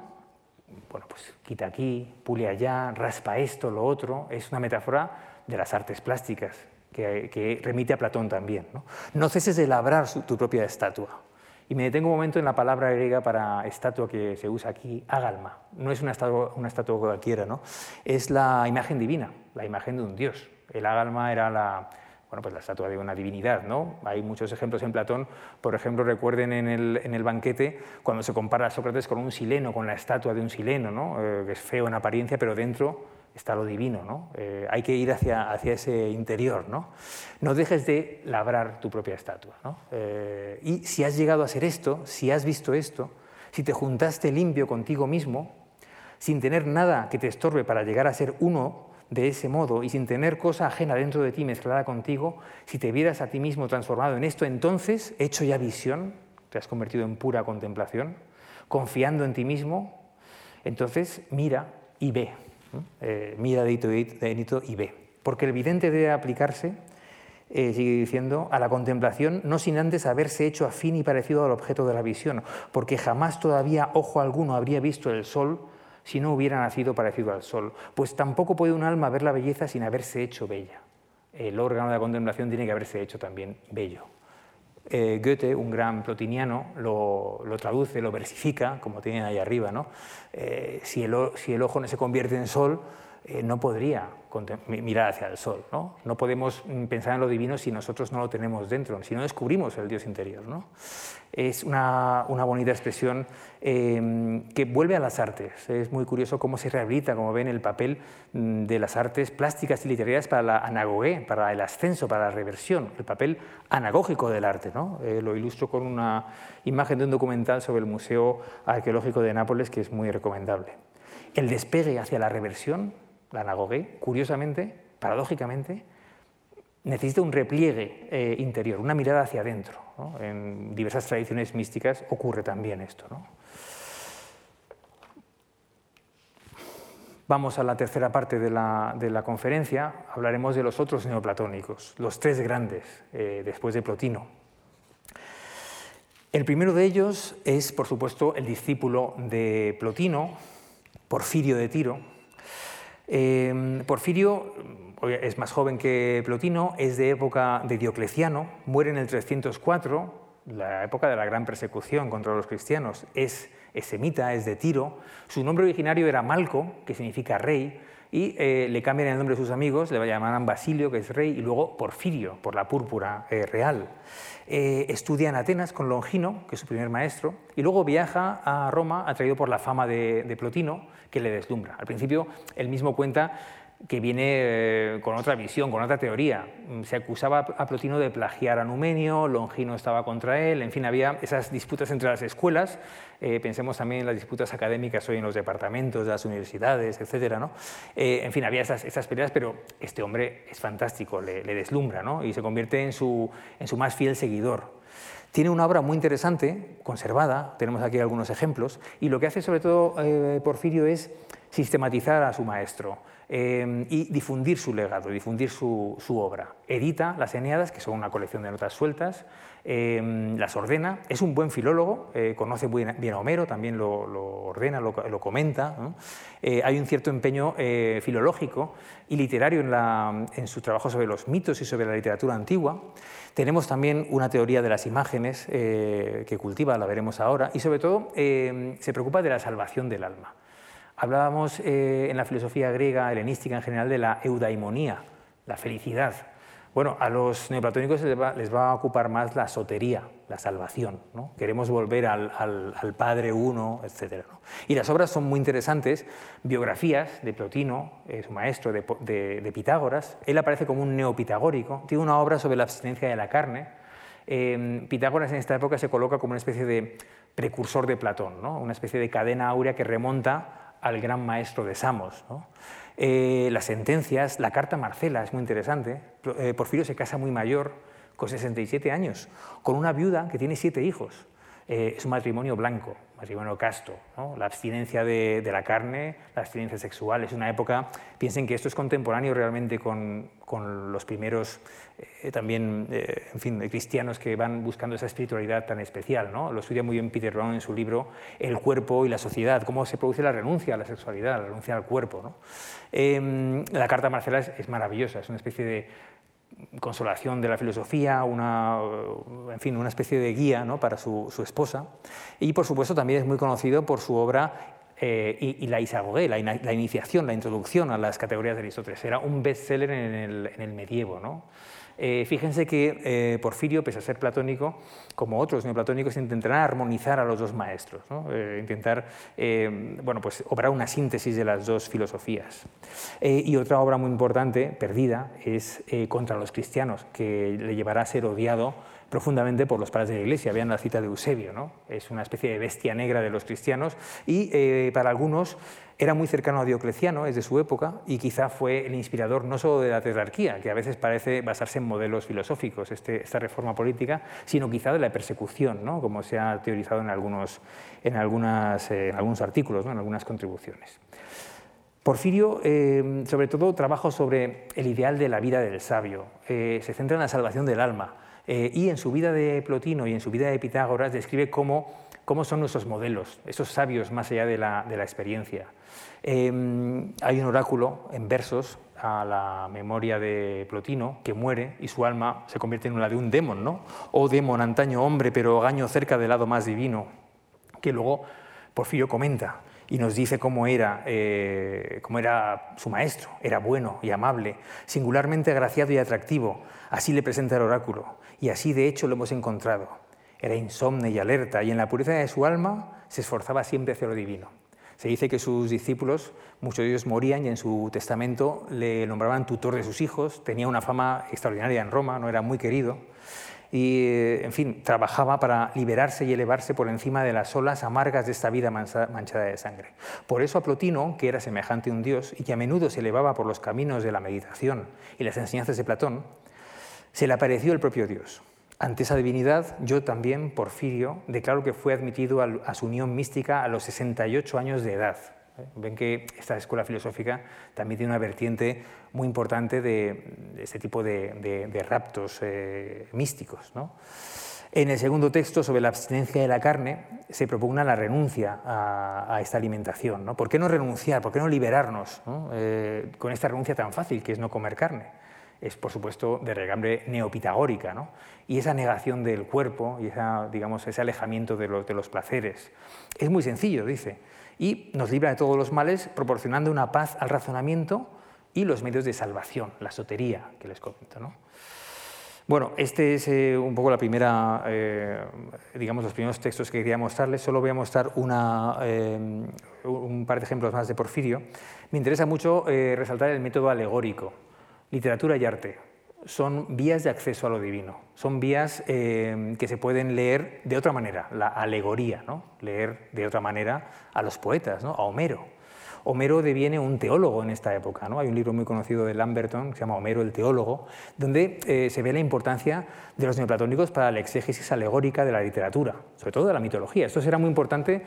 bueno, pues quita aquí, pule allá, raspa esto, lo otro, es una metáfora de las artes plásticas, que, remite a Platón también. ¿no? ceses de labrar tu propia estatua. Y me detengo un momento en la palabra griega para estatua que se usa aquí, agalma. No es una estatua, una estatua cualquiera, ¿no? es la imagen divina, la imagen de un dios. El agalma era la, bueno, pues la estatua de una divinidad. ¿no? Hay muchos ejemplos en Platón, por ejemplo, recuerden en el, en el banquete cuando se compara a Sócrates con un sileno, con la estatua de un sileno, ¿no? Eh, que es feo en apariencia, pero dentro está lo divino. ¿no? Eh, hay que ir hacia, hacia ese interior. ¿no? no dejes de labrar tu propia estatua. ¿no? Eh, y si has llegado a ser esto, si has visto esto, si te juntaste limpio contigo mismo, sin tener nada que te estorbe para llegar a ser uno de ese modo y sin tener cosa ajena dentro de ti mezclada contigo, si te vieras a ti mismo transformado en esto, entonces, hecho ya visión, te has convertido en pura contemplación, confiando en ti mismo, entonces mira y ve. Eh, mira de hito y ve. Porque el vidente debe aplicarse, eh, sigue diciendo, a la contemplación no sin antes haberse hecho afín y parecido al objeto de la visión, porque jamás todavía ojo alguno habría visto el sol si no hubiera nacido parecido al sol, pues tampoco puede un alma ver la belleza sin haberse hecho bella. El órgano de la contemplación tiene que haberse hecho también bello. Eh, Goethe, un gran plotiniano, lo, traduce, lo versifica, como tienen ahí arriba. ¿no? Eh, si, el, si, el, ojo no se convierte en sol, eh, no podría mirar hacia el sol. ¿no? no podemos mm, pensar en lo divino si nosotros no lo tenemos dentro, si no descubrimos el Dios interior. ¿no? Es una, una bonita expresión em, que vuelve a las artes. Es muy curioso cómo se rehabilita, como ven, el papel mm, de las artes plásticas y literarias para la anagogué, para el ascenso, para la reversión, el papel anagógico del arte. ¿no? Eh, lo ilustro con una imagen de un documental sobre el Museo Arqueológico de Nápoles que es muy recomendable. El despegue hacia la reversión la anagogué, curiosamente, paradójicamente, necesita un repliegue eh, interior, una mirada hacia adentro. En diversas tradiciones místicas ocurre también esto. Vamos a la tercera parte de la, conferencia, hablaremos de los otros neoplatónicos, los tres grandes, eh, después de Plotino. El primero de ellos es, por supuesto, el discípulo de Plotino, Porfirio de Tiro. Eh, Porfirio es más joven que Plotino, es de época de Diocleciano, muere en el 304, la época de la gran persecución contra los cristianos. Es semita, es de Tiro. Su nombre originario era Malco, que significa rey, y eh, le cambian el nombre de sus amigos, le llamarán Basilio, que es rey, y luego Porfirio, por la púrpura eh, real. Eh, estudia en Atenas con Longino, que es su primer maestro, y luego viaja a Roma, atraído por la fama de Plotino, que le deslumbra. Al principio, él mismo cuenta que viene eh, con otra visión, con otra teoría. Mm, se acusaba a Plotino de plagiar a Numenio, Longino estaba contra él, en fin, había esas disputas entre las escuelas, eh, pensemos también en las disputas académicas hoy en los departamentos de las universidades, etc. ¿no? Eh, en fin, había esas, peleas, pero este hombre es fantástico, le, deslumbra ¿no? y se convierte en su más fiel seguidor. Tiene una obra muy interesante, conservada, tenemos aquí algunos ejemplos, y lo que hace sobre todo Porfirio es sistematizar a su maestro. Em, y difundir su legado, difundir su, obra. Edita las Eneadas, que son una colección de notas sueltas, em, las ordena, es un buen filólogo, eh, conoce bien a Homero, también lo, ordena, lo, comenta. Eh, hay un cierto empeño eh, filológico y literario en, en su trabajo sobre los mitos y sobre la literatura antigua. Tenemos también una teoría de las imágenes que cultiva, la veremos ahora, y sobre todo em, se preocupa de la salvación del alma. Hablábamos eh, en la filosofía griega, helenística en general, de la eudaimonía, la felicidad. Bueno, a los neoplatónicos les va, a ocupar más la sotería, la salvación. ¿no? Queremos volver al, Padre Uno, etc. Y las obras son muy interesantes. Biografías de Plotino, su maestro, de, Pitágoras. Él aparece como un neopitagórico. Tiene una obra sobre la abstinencia de la carne. Eh, Pitágoras en esta época se coloca como una especie de precursor de Platón, ¿no? una especie de cadena áurea que remonta al gran maestro de Samos. Eh, las sentencias, la carta Marcela es muy interesante. Eh, Porfirio se casa muy mayor, con 67 años, con una viuda que tiene siete hijos. Eh, es un matrimonio blanco, matrimonio casto. La abstinencia de, la carne, la abstinencia sexual, es una época, piensen que esto es contemporáneo realmente con, los primeros eh, también, eh, en fin, cristianos que van buscando esa espiritualidad tan especial. ¿no? Lo estudia muy bien Peter Brown en su libro El cuerpo y la sociedad, cómo se produce la renuncia a la sexualidad, la renuncia al cuerpo. Em, la carta Marcela es maravillosa, es una especie de consolación de la filosofía, una, en fin, una especie de guía ¿no? para su, esposa. Y por supuesto también es muy conocido por su obra eh, y, la Isagogué, la, iniciación, la introducción a las categorías de Aristóteles. Era un bestseller en el, en el medievo. ¿no? Eh, fíjense que eh, Porfirio, pese a ser platónico, como otros neoplatónicos, intentarán armonizar a los dos maestros, eh, intentar bueno, pues, obrar una síntesis de las dos filosofías. y otra obra muy importante, perdida, es Contra los cristianos, que le llevará a ser odiado profundamente por los padres de la Iglesia. Vean la cita de Eusebio, ¿no? es una especie de bestia negra de los cristianos y eh, para algunos era muy cercano a Diocleciano, es de su época, y quizá fue el inspirador no solo de la tetrarquía, que a veces parece basarse en modelos filosóficos, este, esta reforma política, sino quizá de la persecución, ¿no? como se ha teorizado en algunos, en algunas, eh, algunos artículos, en algunas contribuciones. Porfirio, eh, sobre todo, trabaja sobre el ideal de la vida del sabio, se centra en la salvación del alma, eh, y en su vida de Plotino y en su vida de Pitágoras describe cómo, cómo son nuestros modelos, esos sabios más allá de la, de la experiencia. Em, hay un oráculo en versos a la memoria de Plotino que muere y su alma se convierte en la de un demon, ¿no? Oh demon, antaño hombre, pero gaño cerca del lado más divino, que luego Porfirio comenta y nos dice cómo era, eh, cómo era su maestro. Era bueno y amable, singularmente agraciado y atractivo. Así le presenta el oráculo y así de hecho lo hemos encontrado. Era insomne y alerta y en la pureza de su alma se esforzaba siempre hacia lo divino. Se dice que sus discípulos, muchos de ellos morían y en su testamento le nombraban tutor de sus hijos, tenía una fama extraordinaria en Roma, no era muy querido y, en fin, trabajaba para liberarse y elevarse por encima de las olas amargas de esta vida manchada de sangre. Por eso a Plotino, que era semejante a un dios y que a menudo se elevaba por los caminos de la meditación y las enseñanzas de Platón, se le apareció el propio Dios. Ante esa divinidad, yo también, Porfirio, declaro que fue admitido a su unión mística a los 68 años de edad. Ven que esta escuela filosófica también tiene una vertiente muy importante de, este tipo de, raptos eh, místicos. En el segundo texto, sobre la abstinencia de la carne, se propugna la renuncia a, esta alimentación. ¿no? ¿Por qué no renunciar? ¿Por qué no liberarnos eh, con esta renuncia tan fácil que es no comer carne? Es, por supuesto, de regambre neopitagórica. ¿no? Y esa negación del cuerpo y digamos, ese alejamiento de los, de los placeres. Es muy sencillo, dice y nos libra de todos los males, proporcionando una paz al razonamiento y los medios de salvación, la sotería que les comento. ¿no? Bueno, este es eh, un poco la primera, eh, digamos, los primeros textos que quería mostrarles. Solo voy a mostrar una, eh, un par de ejemplos más de Porfirio. Me interesa mucho resaltar el método alegórico, literatura y arte son vías de acceso a lo divino, son vías eh, que se pueden leer de otra manera, la alegoría, ¿no? leer de otra manera a los poetas, ¿no? a Homero. Homero deviene un teólogo en esta época. ¿no? Hay un libro muy conocido de Lamberton que se llama Homero el teólogo, donde eh, se ve la importancia de los neoplatónicos para la exégesis alegórica de la literatura, sobre todo de la mitología. Esto será muy importante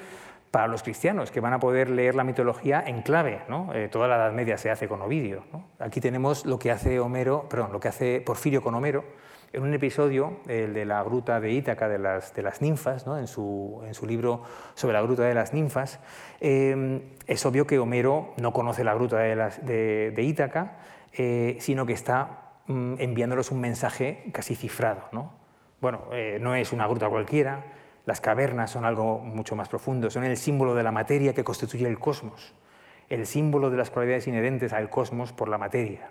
para los cristianos, que van a poder leer la mitología en clave. ¿no? Eh, toda la Edad Media se hace con Ovidio. Aquí tenemos lo que hace Homero, perdón, lo que hace Porfirio con Homero, en un episodio, el de la gruta de Ítaca de las, ninfas, ¿no? en, su, libro sobre la gruta de las ninfas, eh, es obvio que Homero no conoce la gruta de, las, Ítaca, eh, sino que está mm, enviándolos un mensaje casi cifrado. ¿no? Bueno, no es una gruta cualquiera, las cavernas son algo mucho más profundo, son el símbolo de la materia que constituye el cosmos, el símbolo de las cualidades inherentes al cosmos por la materia.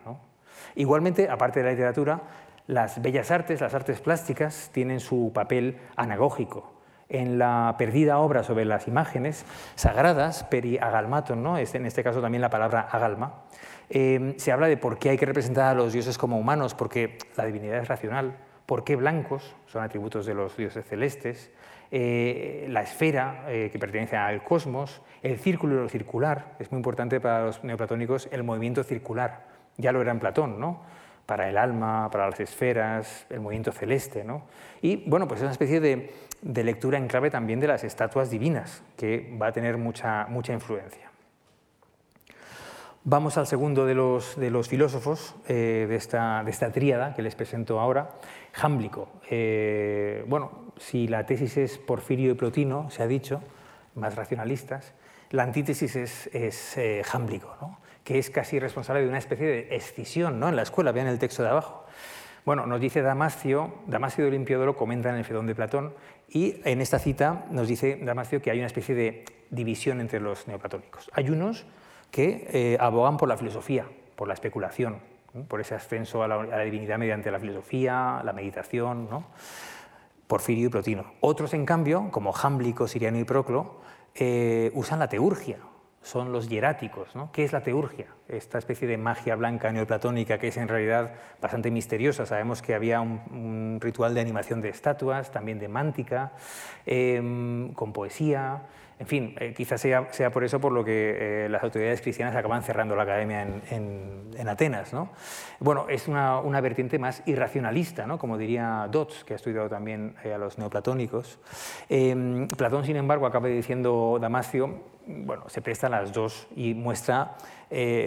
Igualmente, aparte de la literatura, las bellas artes, las artes plásticas, tienen su papel anagógico. En la perdida obra sobre las imágenes sagradas, peri agalmaton, ¿no? en este caso también la palabra agalma, eh, se habla de por qué hay que representar a los dioses como humanos, porque la divinidad es racional, por qué blancos son atributos de los dioses celestes, eh, la esfera eh, que pertenece al cosmos, el círculo circular. Es muy importante para los neoplatónicos el movimiento circular. Ya lo era en Platón, ¿no? para el alma, para las esferas, el movimiento celeste. ¿no? Y bueno, pues es una especie de, lectura en clave también de las estatuas divinas, que va a tener mucha, mucha influencia. Vamos al segundo de los, de los filósofos eh, de, esta, de, esta, tríada que les presento ahora, Jámblico. bueno, si la tesis es Porfirio y Plotino, se ha dicho, más racionalistas, la antítesis es, eh, Jámblico, que es casi responsable de una especie de escisión ¿no? en la escuela, vean el texto de abajo. Bueno, nos dice Damasio, Damasio de Olimpiodoro comenta en el Fedón de Platón, y en esta cita nos dice Damasio que hay una especie de división entre los neoplatónicos. Hay unos que eh, abogan por la filosofía, por la especulación, por ese ascenso a la, divinidad mediante la filosofía, la meditación. ¿no? Porfirio y Plotino. Otros, en cambio, como Jámblico, Siriano y Proclo, eh, usan la teurgia, son los hieráticos. ¿no? ¿Qué es la teurgia? Esta especie de magia blanca neoplatónica que es en realidad bastante misteriosa. Sabemos que había un, ritual de animación de estatuas, también de mántica, em, con poesía. En fin, eh, quizás sea, por eso por lo que eh, las autoridades cristianas acaban cerrando la academia en, Atenas. ¿no? Bueno, es una, vertiente más irracionalista, ¿no? como diría Dodds, que ha estudiado también eh, a los neoplatónicos. Em, Platón, sin embargo, acaba diciendo Damasio, bueno, se presta a las dos y muestra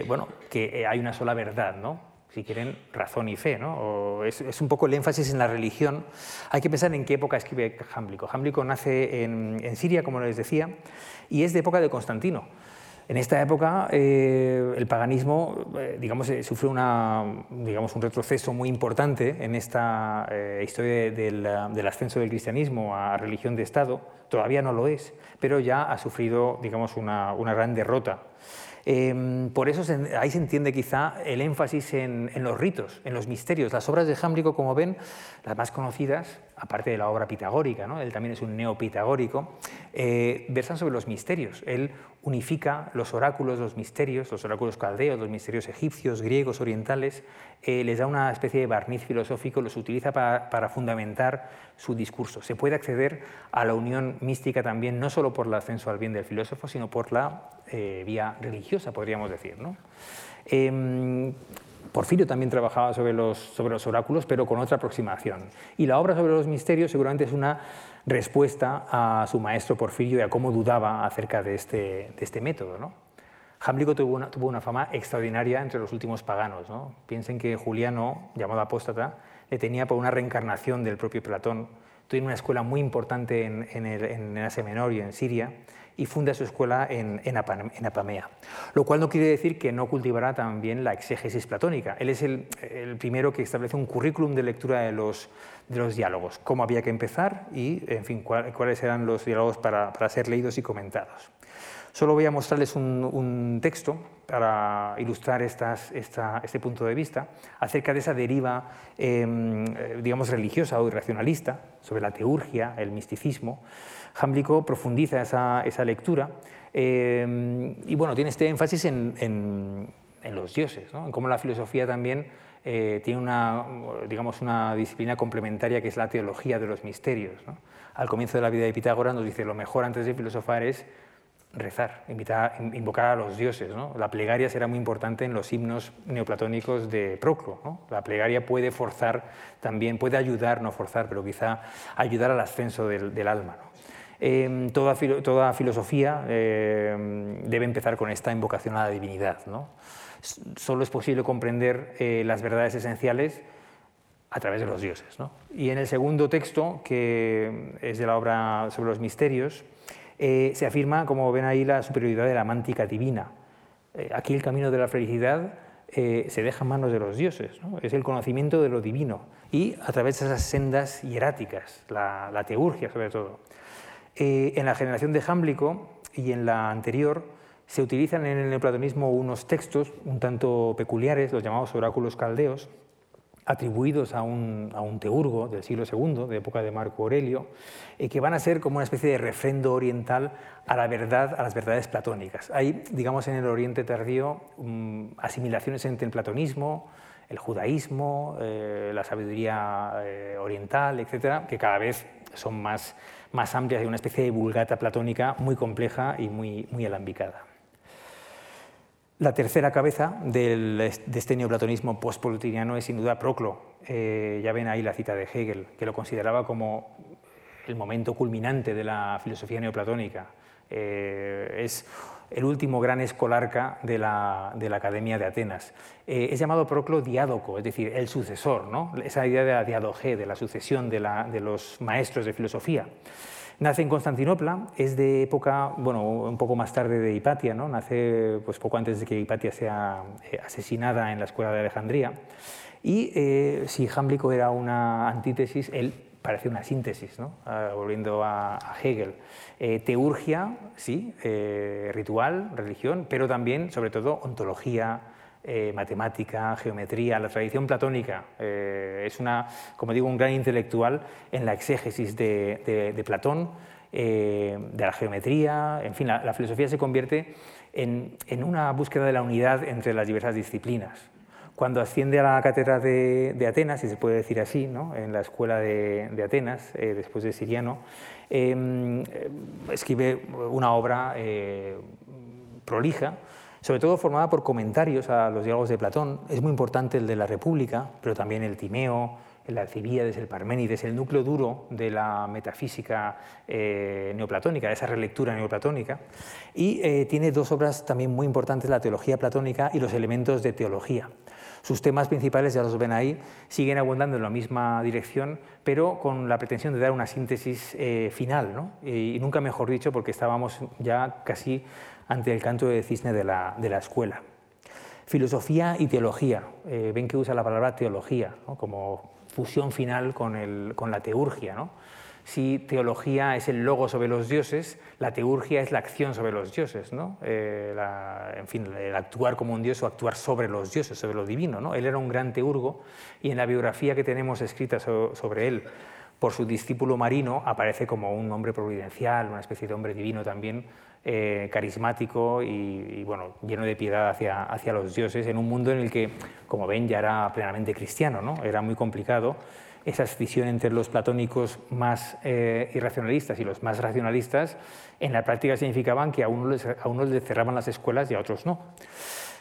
bueno, que hay una sola verdad, ¿no? Si quieren, razón y fe. ¿no? es, un poco el énfasis en la religión. Hay que pensar en qué época escribe Jámblico. Jámblico nace en, Siria, como les decía, y es de época de Constantino. En esta época eh, el paganismo eh, digamos, eh, una, digamos, un retroceso muy importante en esta historia del, ascenso del cristianismo a religión de Estado. Todavía no lo es, pero ya ha sufrido digamos, una, una gran derrota Em, por eso ahí se entiende quizá el énfasis en, los ritos, en los misterios. Las obras de Jámblico, como ven, las más conocidas, aparte de la obra pitagórica, ¿no? él también es un neopitagórico, eh, versan sobre los misterios. Él unifica los oráculos, los misterios, los oráculos caldeos, los misterios egipcios, griegos, orientales, eh, les da una especie de barniz filosófico, los utiliza para, fundamentar su discurso. Se puede acceder a la unión mística también, no solo por el ascenso al bien del filósofo, sino por la eh, vía religiosa, podríamos decir. Em, Porfirio también trabajaba sobre los, sobre los oráculos, pero con otra aproximación. Y la obra sobre los misterios seguramente es una respuesta a su maestro Porfirio y a cómo dudaba acerca de este, de este método. ¿no? Tuvo una, tuvo una, fama extraordinaria entre los últimos paganos. ¿no? Piensen que Juliano, llamado apóstata, le tenía por una reencarnación del propio Platón. Tiene una escuela muy importante en, en, el, en Asia Menor y en Siria y funda su escuela en, en, Apamea. Lo cual no quiere decir que no cultivará también la exégesis platónica. Él es el, el primero que establece un currículum de lectura de los, de los diálogos, cómo había que empezar y, en fin, cuáles eran los diálogos para, para ser leídos y comentados. Solo voy a mostrarles un, texto para ilustrar estas, esta, este punto de vista acerca de esa deriva, em, eh, digamos, religiosa o irracionalista sobre la teurgia, el misticismo. Jámblico profundiza esa, esa lectura em, y, bueno, tiene este énfasis en, en, los dioses, ¿no? en cómo la filosofía también eh, tiene una, digamos, una disciplina complementaria que es la teología de los misterios. ¿no? Al comienzo de la vida de Pitágoras nos dice lo mejor antes de filosofar es rezar, invocar a los dioses. La plegaria será muy importante en los himnos neoplatónicos de Proclo. La plegaria puede forzar también, puede ayudar, no forzar, pero quizá ayudar al ascenso del, alma. Em, toda, toda, filosofía em, debe empezar con esta invocación a la divinidad. Solo es posible comprender eh, las verdades esenciales a través de los dioses. Y en el segundo texto, que es de la obra sobre los misterios, eh, se afirma, como ven ahí, la superioridad de la mántica divina. Eh, aquí el camino de la felicidad eh, se deja en manos de los dioses, es el conocimiento de lo divino y a través de esas sendas hieráticas, la, teurgia sobre todo. En la generación de Jámblico y en la anterior se utilizan en el neoplatonismo unos textos un tanto peculiares, los llamados oráculos caldeos, atribuidos a un, a un, teurgo del siglo II, de época de Marco Aurelio, eh, que van a ser como una especie de refrendo oriental a la verdad, a las verdades platónicas. Hay, digamos, en el Oriente tardío mm, asimilaciones entre el platonismo, el judaísmo, eh, la sabiduría eh, oriental, etcétera, que cada vez son más, más amplias y una especie de vulgata platónica muy compleja y muy, muy alambicada. La tercera cabeza del, de este neoplatonismo postplotiniano es sin duda Proclo. Eh, ya ven ahí la cita de Hegel, que lo consideraba como el momento culminante de la filosofía neoplatónica. Eh, el último gran escolarca de la, de la Academia de Atenas. Eh, es llamado Proclo diádoco, es decir, el sucesor, ¿no? esa idea de la diadoge, de la sucesión de, los maestros de filosofía. Nace en Constantinopla, es de época, bueno, un poco más tarde de Hipatia, ¿no? nace pues, poco antes de que Hipatia sea eh, asesinada en la escuela de Alejandría. Y eh, si Jámblico era una antítesis, él parece una síntesis. Ah, volviendo a, Hegel. Eh, teurgia, sí, ritual, religión, pero también, sobre todo, ontología, eh, matemática, geometría, la tradición platónica. Eh, es una, como digo, un gran intelectual en la exégesis de, Platón, eh, de la geometría, en fin, la, filosofía se convierte en, una búsqueda de la unidad entre las diversas disciplinas. Cuando asciende a la cátedra de, Atenas, si se puede decir así, ¿no? en la escuela de, Atenas, después de Siriano, em, escribe una obra prolija sobre todo formada por comentarios a los diálogos de Platón. Es muy importante el de la República, pero también el Timeo, el Alcibíades, el Parménides, el núcleo duro de la metafísica eh, neoplatónica, de esa relectura neoplatónica. Y eh, tiene dos obras también muy importantes, la teología platónica y los elementos de teología. Sus temas principales, ya los ven ahí, siguen abundando en la misma dirección, pero con la pretensión de dar una síntesis eh, final, ¿no? y nunca mejor dicho, porque estábamos ya casi ante el canto de cisne de la, de la escuela. Filosofía y teología. Eh, ven que usa la palabra teología como fusión final con, el, con la teurgia. ¿no? Si teología es el logo sobre los dioses, la teurgia es la acción sobre los dioses. ¿no? Eh, en fin, el actuar como un dios o actuar sobre los dioses, sobre lo divino. ¿no? Él era un gran teurgo y en la biografía que tenemos escrita sobre él por su discípulo Marino aparece como un hombre providencial, una especie de hombre divino también, eh, carismático y, bueno, lleno de piedad hacia, hacia los dioses, en un mundo en el que, como ven, ya era plenamente cristiano, ¿no? era muy complicado. Esa escisión entre los platónicos más eh, irracionalistas y los más racionalistas, en la práctica significaban que a unos les, a unos les cerraban las escuelas y a otros no.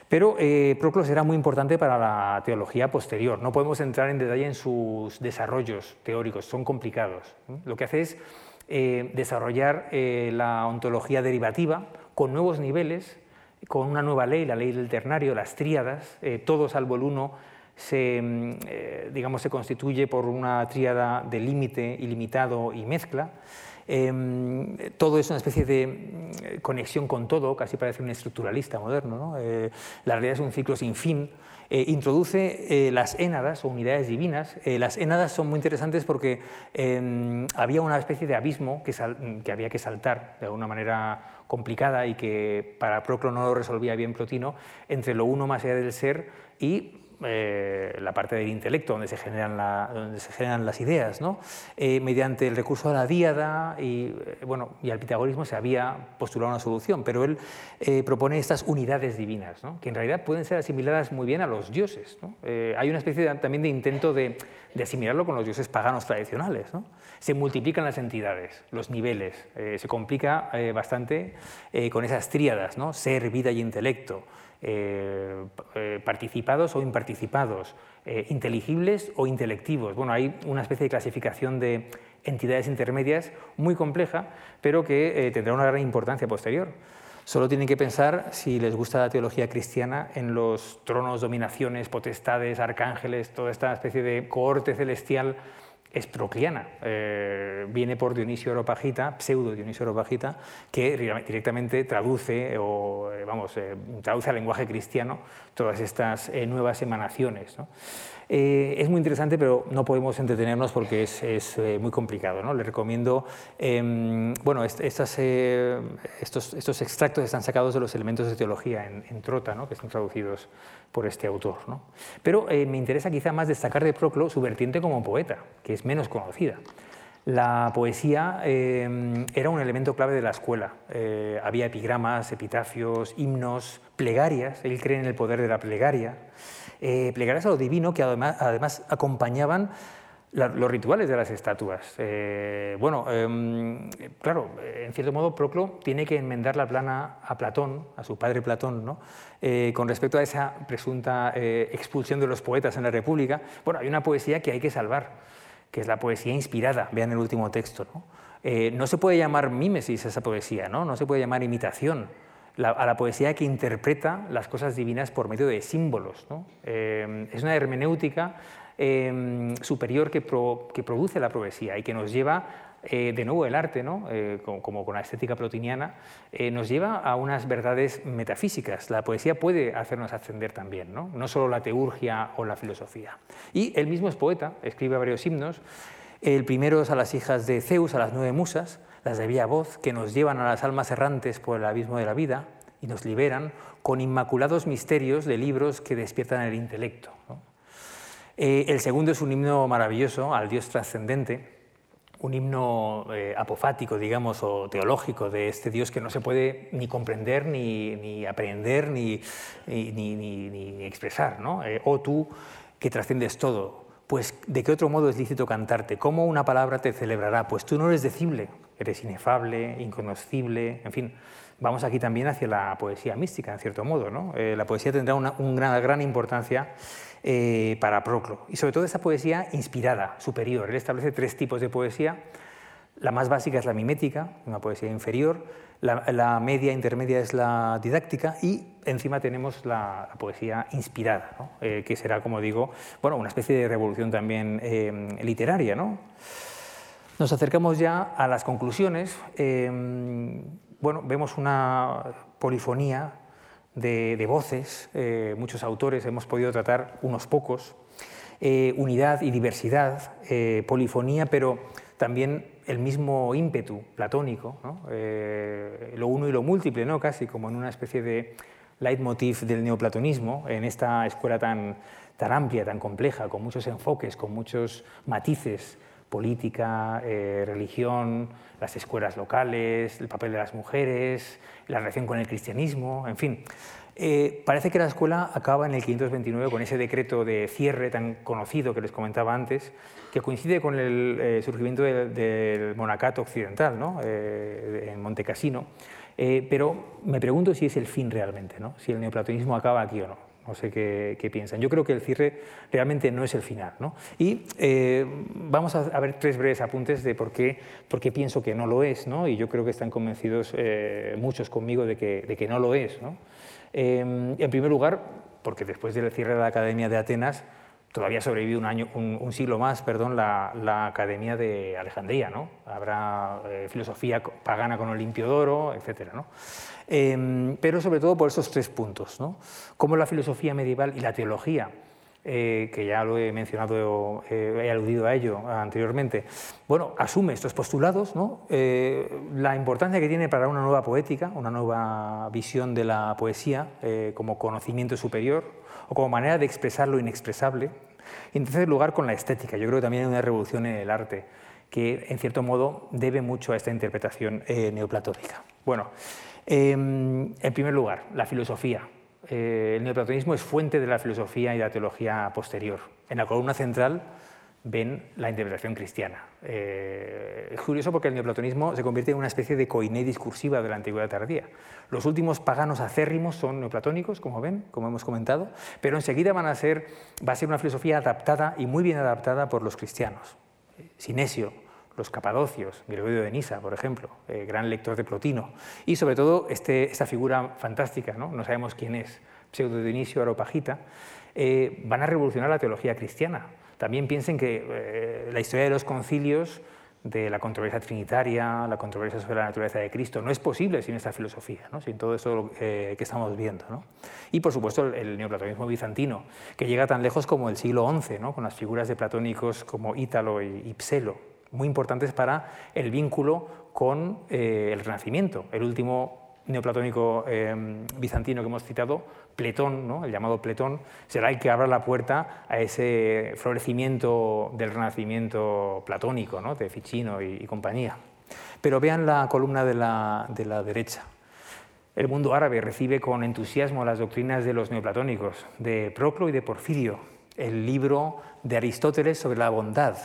Pero eh, Proclo será muy importante para la teología posterior. No podemos entrar en detalle en sus desarrollos teóricos, son complicados. Lo que hace es eh, desarrollar eh, la ontología derivativa con nuevos niveles con una nueva ley, la ley del ternario, las tríadas, todo salvo el uno se, mm, digamos, se constituye por una tríada de límite, ilimitado y mezcla. Em, todo es una especie de mm, conexión con todo, casi parece un estructuralista moderno. Eh, la realidad es un ciclo sin fin. Eh, introduce eh, las énadas o unidades divinas. las énadas son muy interesantes porque em, había una especie de abismo que, que, había que saltar de alguna manera complicada y que para Proclo no lo resolvía bien Plotino, entre lo uno más allá del ser y eh, la parte del intelecto, donde se generan, donde se generan las ideas, ¿no? Eh, mediante el recurso a la díada y, eh, bueno, y al pitagorismo se había postulado una solución, pero él propone estas unidades divinas, ¿no? que en realidad pueden ser asimiladas muy bien a los dioses. hay una especie también de intento de, de, asimilarlo con los dioses paganos tradicionales. ¿no? Se multiplican las entidades, los niveles, se complica bastante con esas tríadas, ¿no? ser, vida y intelecto. Eh, eh, participados o imparticipados, eh, inteligibles o intelectivos. Bueno, hay una especie de clasificación de entidades intermedias muy compleja, pero que tendrá una gran importancia posterior. Solo tienen que pensar, si les gusta la teología cristiana, en los tronos, dominaciones, potestades, arcángeles, toda esta especie de cohorte celestial es procliana, eh, viene por Dionisio Aropagita, pseudo Dionisio Aropagita, que directamente traduce, o, eh, vamos, eh, traduce al lenguaje cristiano todas estas nuevas emanaciones. es muy interesante, pero no podemos entretenernos porque es, muy complicado. ¿no? Le recomiendo, em, bueno, estas, estos, estos, extractos están sacados de los elementos de teología en, en Trota, ¿no? que están traducidos por este autor. Pero eh, me interesa quizá más destacar de Proclo su vertiente como poeta, que es menos conocida. La poesía eh, era un elemento clave de la escuela. Eh, había epigramas, epitafios, himnos, plegarias. Él cree en el poder de la plegaria. plegarias a lo divino que además, además acompañaban los rituales de las estatuas. Eh, bueno, em, claro, en cierto modo Proclo tiene que enmendar la plana a Platón, a su padre Platón, ¿no? Eh, con respecto a esa presunta eh, expulsión de los poetas en la República. Bueno, hay una poesía que hay que salvar, que es la poesía inspirada, vean el último texto. ¿no? no se puede llamar mímesis esa poesía, no, no se puede llamar imitación. a la poesía que interpreta las cosas divinas por medio de símbolos. ¿no? es una hermenéutica Em, superior que, produce la poesía y que nos lleva, eh, de nuevo el arte, ¿no? Eh, como, con la estética plotiniana, eh, nos lleva a unas verdades metafísicas. La poesía puede hacernos ascender también, no, no solo la teurgia o la filosofía. Y él mismo es poeta, escribe varios himnos. El primero es a las hijas de Zeus, a las nueve musas, las de vía voz, que nos llevan a las almas errantes por el abismo de la vida y nos liberan con inmaculados misterios de libros que despiertan el intelecto. El segundo es un himno maravilloso al Dios trascendente, un himno eh, apofático, digamos, o teológico de este Dios que no se puede ni comprender, ni, aprender, ni, ni, expresar. ¿no? Eh, tú que trascendes todo, pues ¿de qué otro modo es lícito cantarte? ¿Cómo una palabra te celebrará? Pues tú no eres decible, eres inefable, inconocible, en fin. Vamos aquí también hacia la poesía mística, en cierto modo. ¿no? la poesía tendrá una, gran, gran importancia eh, para Proclo. Y sobre todo esa poesía inspirada, superior. Él establece tres tipos de poesía. La más básica es la mimética, una poesía inferior. La, media intermedia es la didáctica y encima tenemos la, poesía inspirada, eh, que será, como digo, bueno, una especie de revolución también eh, literaria. ¿no? Nos acercamos ya a las conclusiones. bueno, vemos una polifonía de, voces, eh, muchos autores, hemos podido tratar unos pocos, eh, unidad y diversidad, eh, polifonía, pero también el mismo ímpetu platónico, lo uno y lo múltiple, ¿no? casi como en una especie de leitmotiv del neoplatonismo, en esta escuela tan, tan amplia, tan compleja, con muchos enfoques, con muchos matices, política, religión, las escuelas locales, el papel de las mujeres, la relación con el cristianismo, en fin. Eh, parece que la escuela acaba en el 529 con ese decreto de cierre tan conocido que les comentaba antes, que coincide con el eh, surgimiento del, monacato occidental ¿no? eh, en Montecassino. pero me pregunto si es el fin realmente, ¿no? si el neoplatonismo acaba aquí o no. no sé qué, piensan. Yo creo que el cierre realmente no es el final. ¿no? Y eh, vamos a, ver tres breves apuntes de por qué, por qué pienso que no lo es, ¿no? y yo creo que están convencidos eh, muchos conmigo de que, de que no lo es. en primer lugar, porque después del cierre de la Academia de Atenas, todavía sobrevive un, año, un, siglo más perdón, la, Academia de Alejandría. ¿no? Habrá eh, filosofía pagana con Olimpio d'Oro, etc. ¿no? Em, pero sobre todo por esos tres puntos, ¿no? cómo la filosofía medieval y la teología, eh, que ya lo he mencionado, eh, he aludido a ello anteriormente, bueno, asume estos postulados, ¿no? la importancia que tiene para una nueva poética, una nueva visión de la poesía como conocimiento superior, o como manera de expresar lo inexpresable. Y en tercer lugar, con la estética. Yo creo que también hay una revolución en el arte que, en cierto modo, debe mucho a esta interpretación eh, neoplatónica. Bueno, em, en primer lugar, la filosofía. Eh, el neoplatonismo es fuente de la filosofía y la teología posterior. En la columna central ven la interpretación cristiana. Eh, es curioso porque el neoplatonismo se convierte en una especie de coiné discursiva de la antigüedad tardía. Los últimos paganos acérrimos son neoplatónicos, como ven, como hemos comentado, pero enseguida van a ser, va a ser una filosofía adaptada y muy bien adaptada por los cristianos. Sinesio, los capadocios, Gregorio de Nisa, por ejemplo, eh, gran lector de Plotino, y sobre todo este, esta figura fantástica, ¿no? no sabemos quién es, Pseudo Dionisio Aropagita, eh, van a revolucionar la teología cristiana también piensen que eh, la historia de los concilios, de la controversia trinitaria, la controversia sobre la naturaleza de Cristo, no es posible sin esta filosofía, ¿no? sin todo eso eh, que estamos viendo. Y por supuesto el, neoplatonismo bizantino, que llega tan lejos como el siglo XI, ¿no? con las figuras de platónicos como Ítalo y, Pselo, muy importantes para el vínculo con eh, el Renacimiento. El último neoplatónico bizantino que hemos citado Pletón, ¿no? el llamado Pletón, será el que abra la puerta a ese florecimiento del renacimiento platónico, ¿no? de Ficino y, compañía. Pero vean la columna de la, de la derecha. El mundo árabe recibe con entusiasmo las doctrinas de los neoplatónicos, de Proclo y de Porfirio, el libro de Aristóteles sobre la bondad.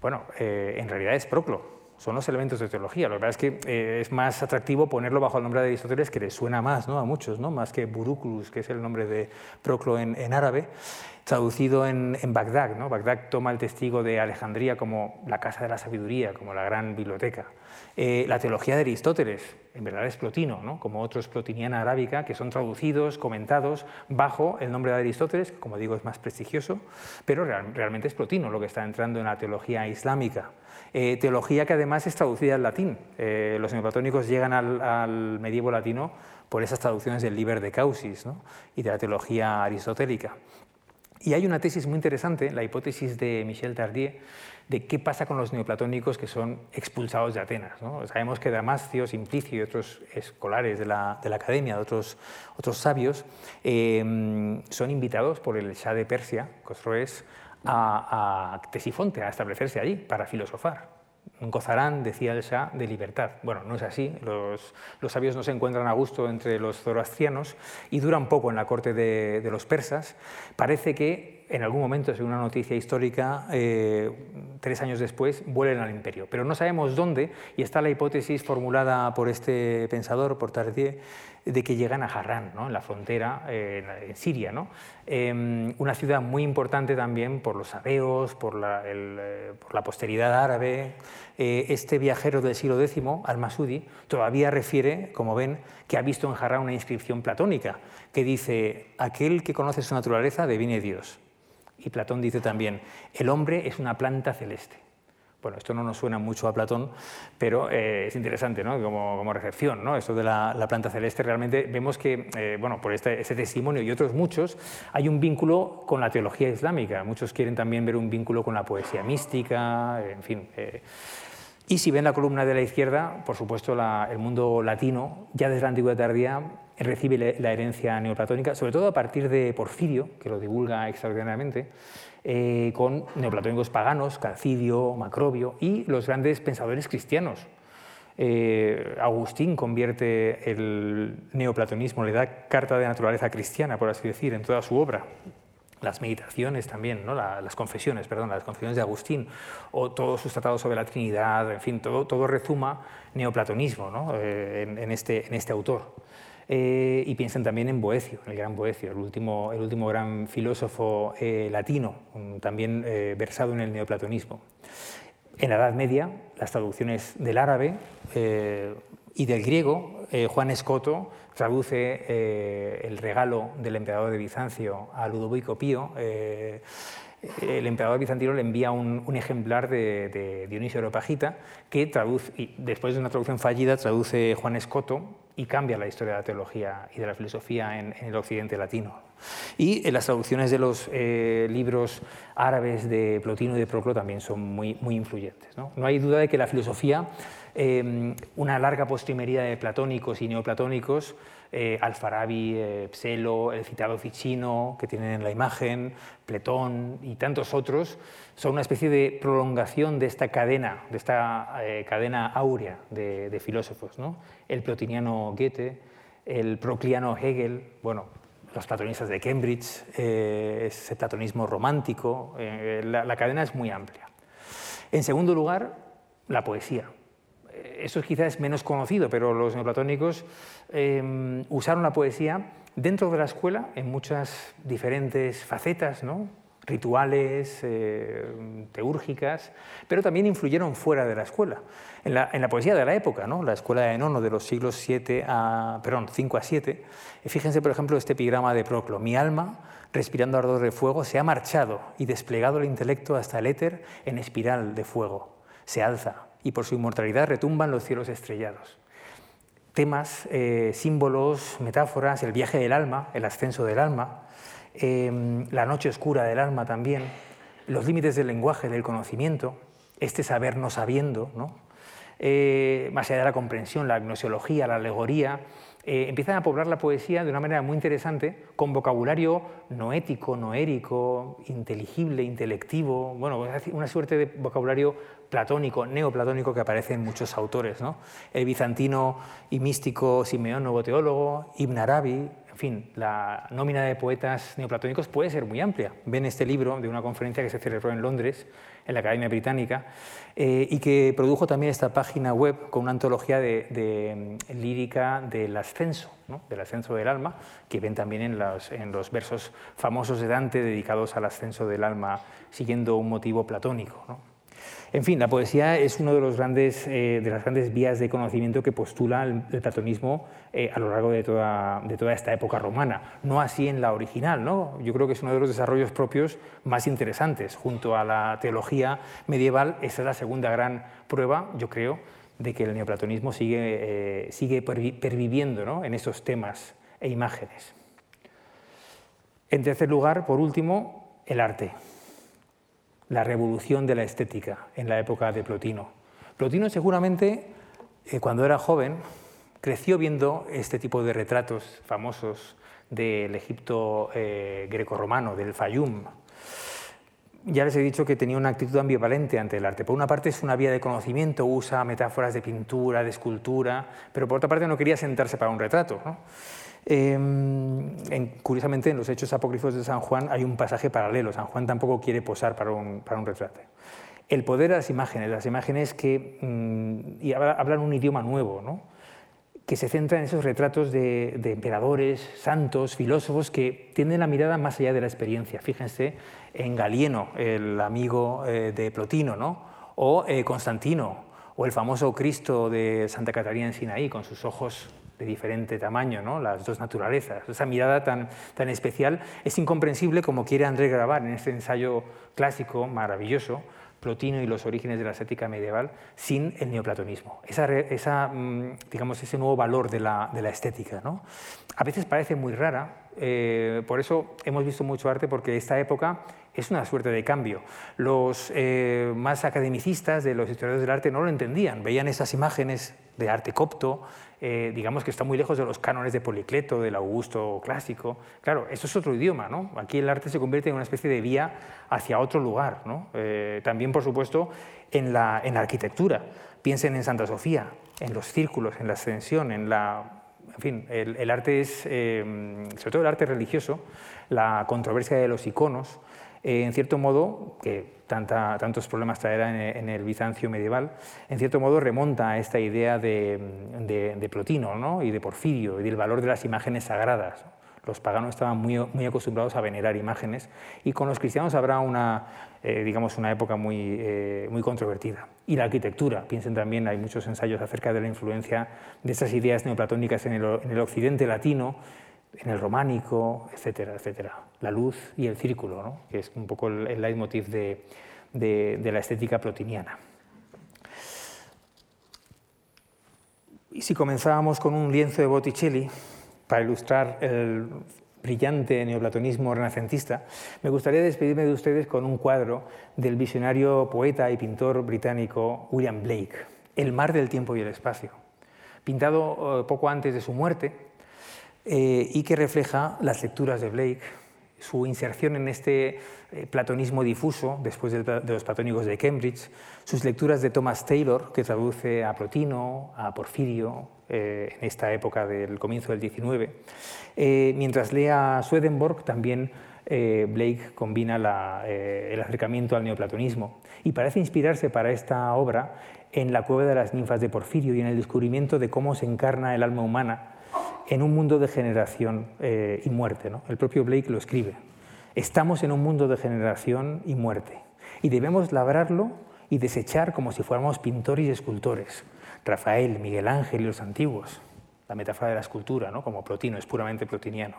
Bueno, eh, en realidad es Proclo, son los elementos de teología. Lo que pasa es que eh, es más atractivo ponerlo bajo el nombre de Aristóteles, que les suena más ¿no? a muchos, ¿no? más que Buruklus, que es el nombre de Proclo en, árabe, traducido en, Bagdad. ¿no? Bagdad toma el testigo de Alejandría como la casa de la sabiduría, como la gran biblioteca. Eh, la teología de Aristóteles, en verdad es plotino, ¿no? como otros plotiniana arábica, que son traducidos, comentados bajo el nombre de Aristóteles, que como digo es más prestigioso, pero realmente es plotino lo que está entrando en la teología islámica. Eh, teología que además es traducida al latín. Eh, los neoplatónicos llegan al, medievo latino por esas traducciones del Liber de Causis y de la teología aristotélica. Y hay una tesis muy interesante, la hipótesis de Michel Tardieu, de qué pasa con los neoplatónicos que son expulsados de Atenas. Sabemos que Damascio, Simplicio y otros escolares de la, academia, de otros, otros sabios, eh, son invitados por el Shah de Persia, Cosroes, a, a a establecerse allí para filosofar gozarán, decía el Shah, de libertad. Bueno, no es así. Los, sabios no se encuentran a gusto entre los zoroastrianos y duran poco en la corte de, los persas. Parece que en algún momento, según una noticia histórica, eh, tres años después, vuelven al imperio. Pero no sabemos dónde, y está la hipótesis formulada por este pensador, por Tardieu, de que llegan a Harran, ¿no? en la frontera, eh, en Siria. Em, una ciudad muy importante también por los sabeos, por la, eh, por la posteridad árabe. Eh, este viajero del siglo X, al-Masudi, todavía refiere, como ven, que ha visto en Harran una inscripción platónica que dice, aquel que conoce su naturaleza deviene Dios. Y Platón dice también, el hombre es una planta celeste. Bueno, esto no nos suena mucho a Platón, pero eh, es interesante ¿no? como, recepción. ¿no? Esto de la, planta celeste, realmente vemos que, eh, bueno, por este, este, testimonio y otros muchos, hay un vínculo con la teología islámica. Muchos quieren también ver un vínculo con la poesía mística, en fin. Eh. Y si ven la columna de la izquierda, por supuesto, el mundo latino, ya desde la antigüedad tardía, recibe la herencia neoplatónica, sobre todo a partir de Porfirio, que lo divulga extraordinariamente, eh, con neoplatónicos paganos, Calcidio, Macrobio y los grandes pensadores cristianos. Eh, Agustín convierte el neoplatonismo, le da carta de naturaleza cristiana, por así decir, en toda su obra. Las meditaciones también, ¿no? las confesiones, perdón, las confesiones de Agustín, o todos sus tratados sobre la Trinidad, en fin, todo, todo rezuma neoplatonismo. Eh, este, en este autor. Eh, y piensan también en Boecio, el gran Boecio, el último, el último gran filósofo eh, latino, también eh, versado en el neoplatonismo. En la Edad Media, las traducciones del árabe y del griego, Juan Escoto traduce el regalo del emperador de Bizancio a Ludovico Pío el emperador bizantino le envía un, ejemplar de, Dionisio Areopagita que traduce, y después de una traducción fallida, traduce Juan Escoto y cambia la historia de la teología y de la filosofía en, el occidente latino. Y en las traducciones de los eh, libros árabes de Plotino y de Proclo también son muy, muy influyentes. ¿no? hay duda de que la filosofía, eh, una larga postrimería de platónicos y neoplatónicos, eh, Alfarabi, eh, Pselo, el citado Ficino, que tienen en la imagen, Pletón y tantos otros, son una especie de prolongación de esta cadena, de esta eh, cadena áurea de, filósofos. ¿no? El plotiniano Goethe, el procliano Hegel, bueno, los platonistas de Cambridge, ese platonismo romántico, la cadena es muy amplia. En segundo lugar, la poesía eso quizás menos conocido, pero los neoplatónicos em, usaron la poesía dentro de la escuela en muchas diferentes facetas, ¿no? rituales, eh, teúrgicas, pero también influyeron fuera de la escuela. En la, poesía de la época, ¿no? la escuela de Nono de los siglos 7 a, perdón, 5 a 7, fíjense por ejemplo este epigrama de Proclo, mi alma, respirando ardor de fuego, se ha marchado y desplegado el intelecto hasta el éter en espiral de fuego, se alza, y por su inmortalidad retumban los cielos estrellados. Temas, eh, símbolos, metáforas, el viaje del alma, el ascenso del alma, em, la noche oscura del alma también, los límites del lenguaje, del conocimiento, este saber no sabiendo, ¿no? Eh, más allá de la comprensión, la gnosiología, la alegoría, eh, empiezan a poblar la poesía de una manera muy interesante, con vocabulario noético, noérico, inteligible, intelectivo, bueno, una suerte de vocabulario platónico, neoplatónico que aparece en muchos autores. El bizantino y místico Simeón, nuevo teólogo, Ibn Arabi, en fin, la nómina de poetas neoplatónicos puede ser muy amplia. Ven este libro de una conferencia que se celebró en Londres, en la Academia Británica, eh, y que produjo también esta página web con una antología de, mm, lírica del ascenso, del ascenso del alma, que ven también en los, versos famosos de Dante dedicados al ascenso del alma, siguiendo un motivo platónico. En fin, la poesía es una eh, de las grandes vías de conocimiento que postula el, platonismo eh, a lo largo de toda, esta época romana. No así en la original, ¿no? Yo creo que es uno de los desarrollos propios más interesantes. Junto a la teología medieval, esa es la segunda gran prueba, yo creo, de que el neoplatonismo sigue, eh, perviviendo en esos temas e imágenes. En tercer lugar, por último, el arte la revolución de la estética en la época de Plotino. Plotino seguramente, eh, cuando era joven, creció viendo este tipo de retratos famosos del Egipto eh, greco-romano, del Fayum. Ya les he dicho que tenía una actitud ambivalente ante el arte. Por una parte es una vía de conocimiento, usa metáforas de pintura, de escultura, pero por otra parte no quería sentarse para un retrato. Em, curiosamente, en los Hechos Apócrifos de San Juan hay un pasaje paralelo. San Juan tampoco quiere posar para un, retrato. El poder de las imágenes, las imágenes que mm, y hablan un idioma nuevo, ¿no? que se centra en esos retratos de, emperadores, santos, filósofos que tienen la mirada más allá de la experiencia. Fíjense en Galieno, el amigo eh, de Plotino, ¿no? o eh, Constantino, o el famoso Cristo de Santa Catarina en Sinaí, con sus ojos de diferente tamaño, ¿no? las dos naturalezas. Esa mirada tan, tan especial es incomprensible como quiere André grabar en este ensayo clásico maravilloso, Plotino y los orígenes de la estética medieval, sin el neoplatonismo. Esa, esa, mm, digamos, ese nuevo valor de la, de la estética. ¿no? A veces parece muy rara, eh, por eso hemos visto mucho arte, porque esta época es una suerte de cambio. Los eh, más academicistas de los historiadores del arte no lo entendían, veían esas imágenes de arte copto, eh, digamos que está muy lejos de los cánones de Policleto, del Augusto clásico. Claro, eso es otro idioma, ¿no? Aquí el arte se convierte en una especie de vía hacia otro lugar, ¿no? Eh, también, por supuesto, en la, en arquitectura. Piensen en Santa Sofía, en los círculos, en la ascensión, en la en fin, el, arte es, eh, sobre todo el arte religioso, la controversia de los iconos, eh, en cierto modo, que tantos problemas traerá en, el Bizancio medieval, en cierto modo remonta a esta idea de, Plotino y de Porfirio y del valor de las imágenes sagradas. Los paganos estaban muy, acostumbrados a venerar imágenes y con los cristianos habrá una, eh, digamos, una época muy, eh, muy controvertida. Y la arquitectura, piensen también, hay muchos ensayos acerca de la influencia de estas ideas neoplatónicas en el occidente latino, en el románico, etcétera, etcétera. La luz y el círculo, que es un poco el, leitmotiv de, de, la estética plotiniana. Y si comenzábamos con un lienzo de Botticelli para ilustrar el brillante neoplatonismo renacentista, me gustaría despedirme de ustedes con un cuadro del visionario poeta y pintor británico William Blake, El mar del tiempo y el espacio, pintado eh, poco antes de su muerte eh, y que refleja las lecturas de Blake, su inserción en este eh, platonismo difuso después de, los platónicos de Cambridge, sus lecturas de Thomas Taylor, que traduce a Plotino, a Porfirio, eh, en esta época del comienzo del XIX. mientras lea a Swedenborg, también Blake combina el acercamiento al neoplatonismo y parece inspirarse para esta obra en la cueva de las ninfas de Porfirio y en el descubrimiento de cómo se encarna el alma humana en un mundo de generación eh, y muerte. ¿no? El propio Blake lo escribe. Estamos en un mundo de generación y muerte y debemos labrarlo y desechar como si fuéramos pintores y escultores. Rafael, Miguel Ángel y los antiguos, la metáfora de la escultura, ¿no? como Plotino, es puramente plotiniano.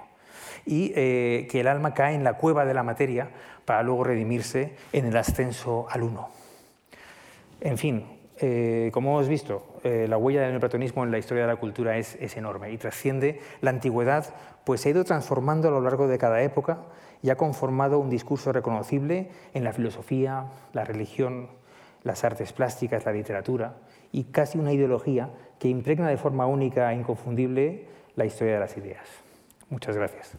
Y eh, que el alma cae en la cueva de la materia para luego redimirse en el ascenso al uno. En fin, eh, como hemos visto, eh, la huella del neoplatonismo en la historia de la cultura es, enorme y trasciende la antigüedad, pues se ha ido transformando a lo largo de cada época y ha conformado un discurso reconocible en la filosofía, la religión, las artes plásticas, la literatura y casi una ideología que impregna de forma única e inconfundible la historia de las ideas. Muchas gracias.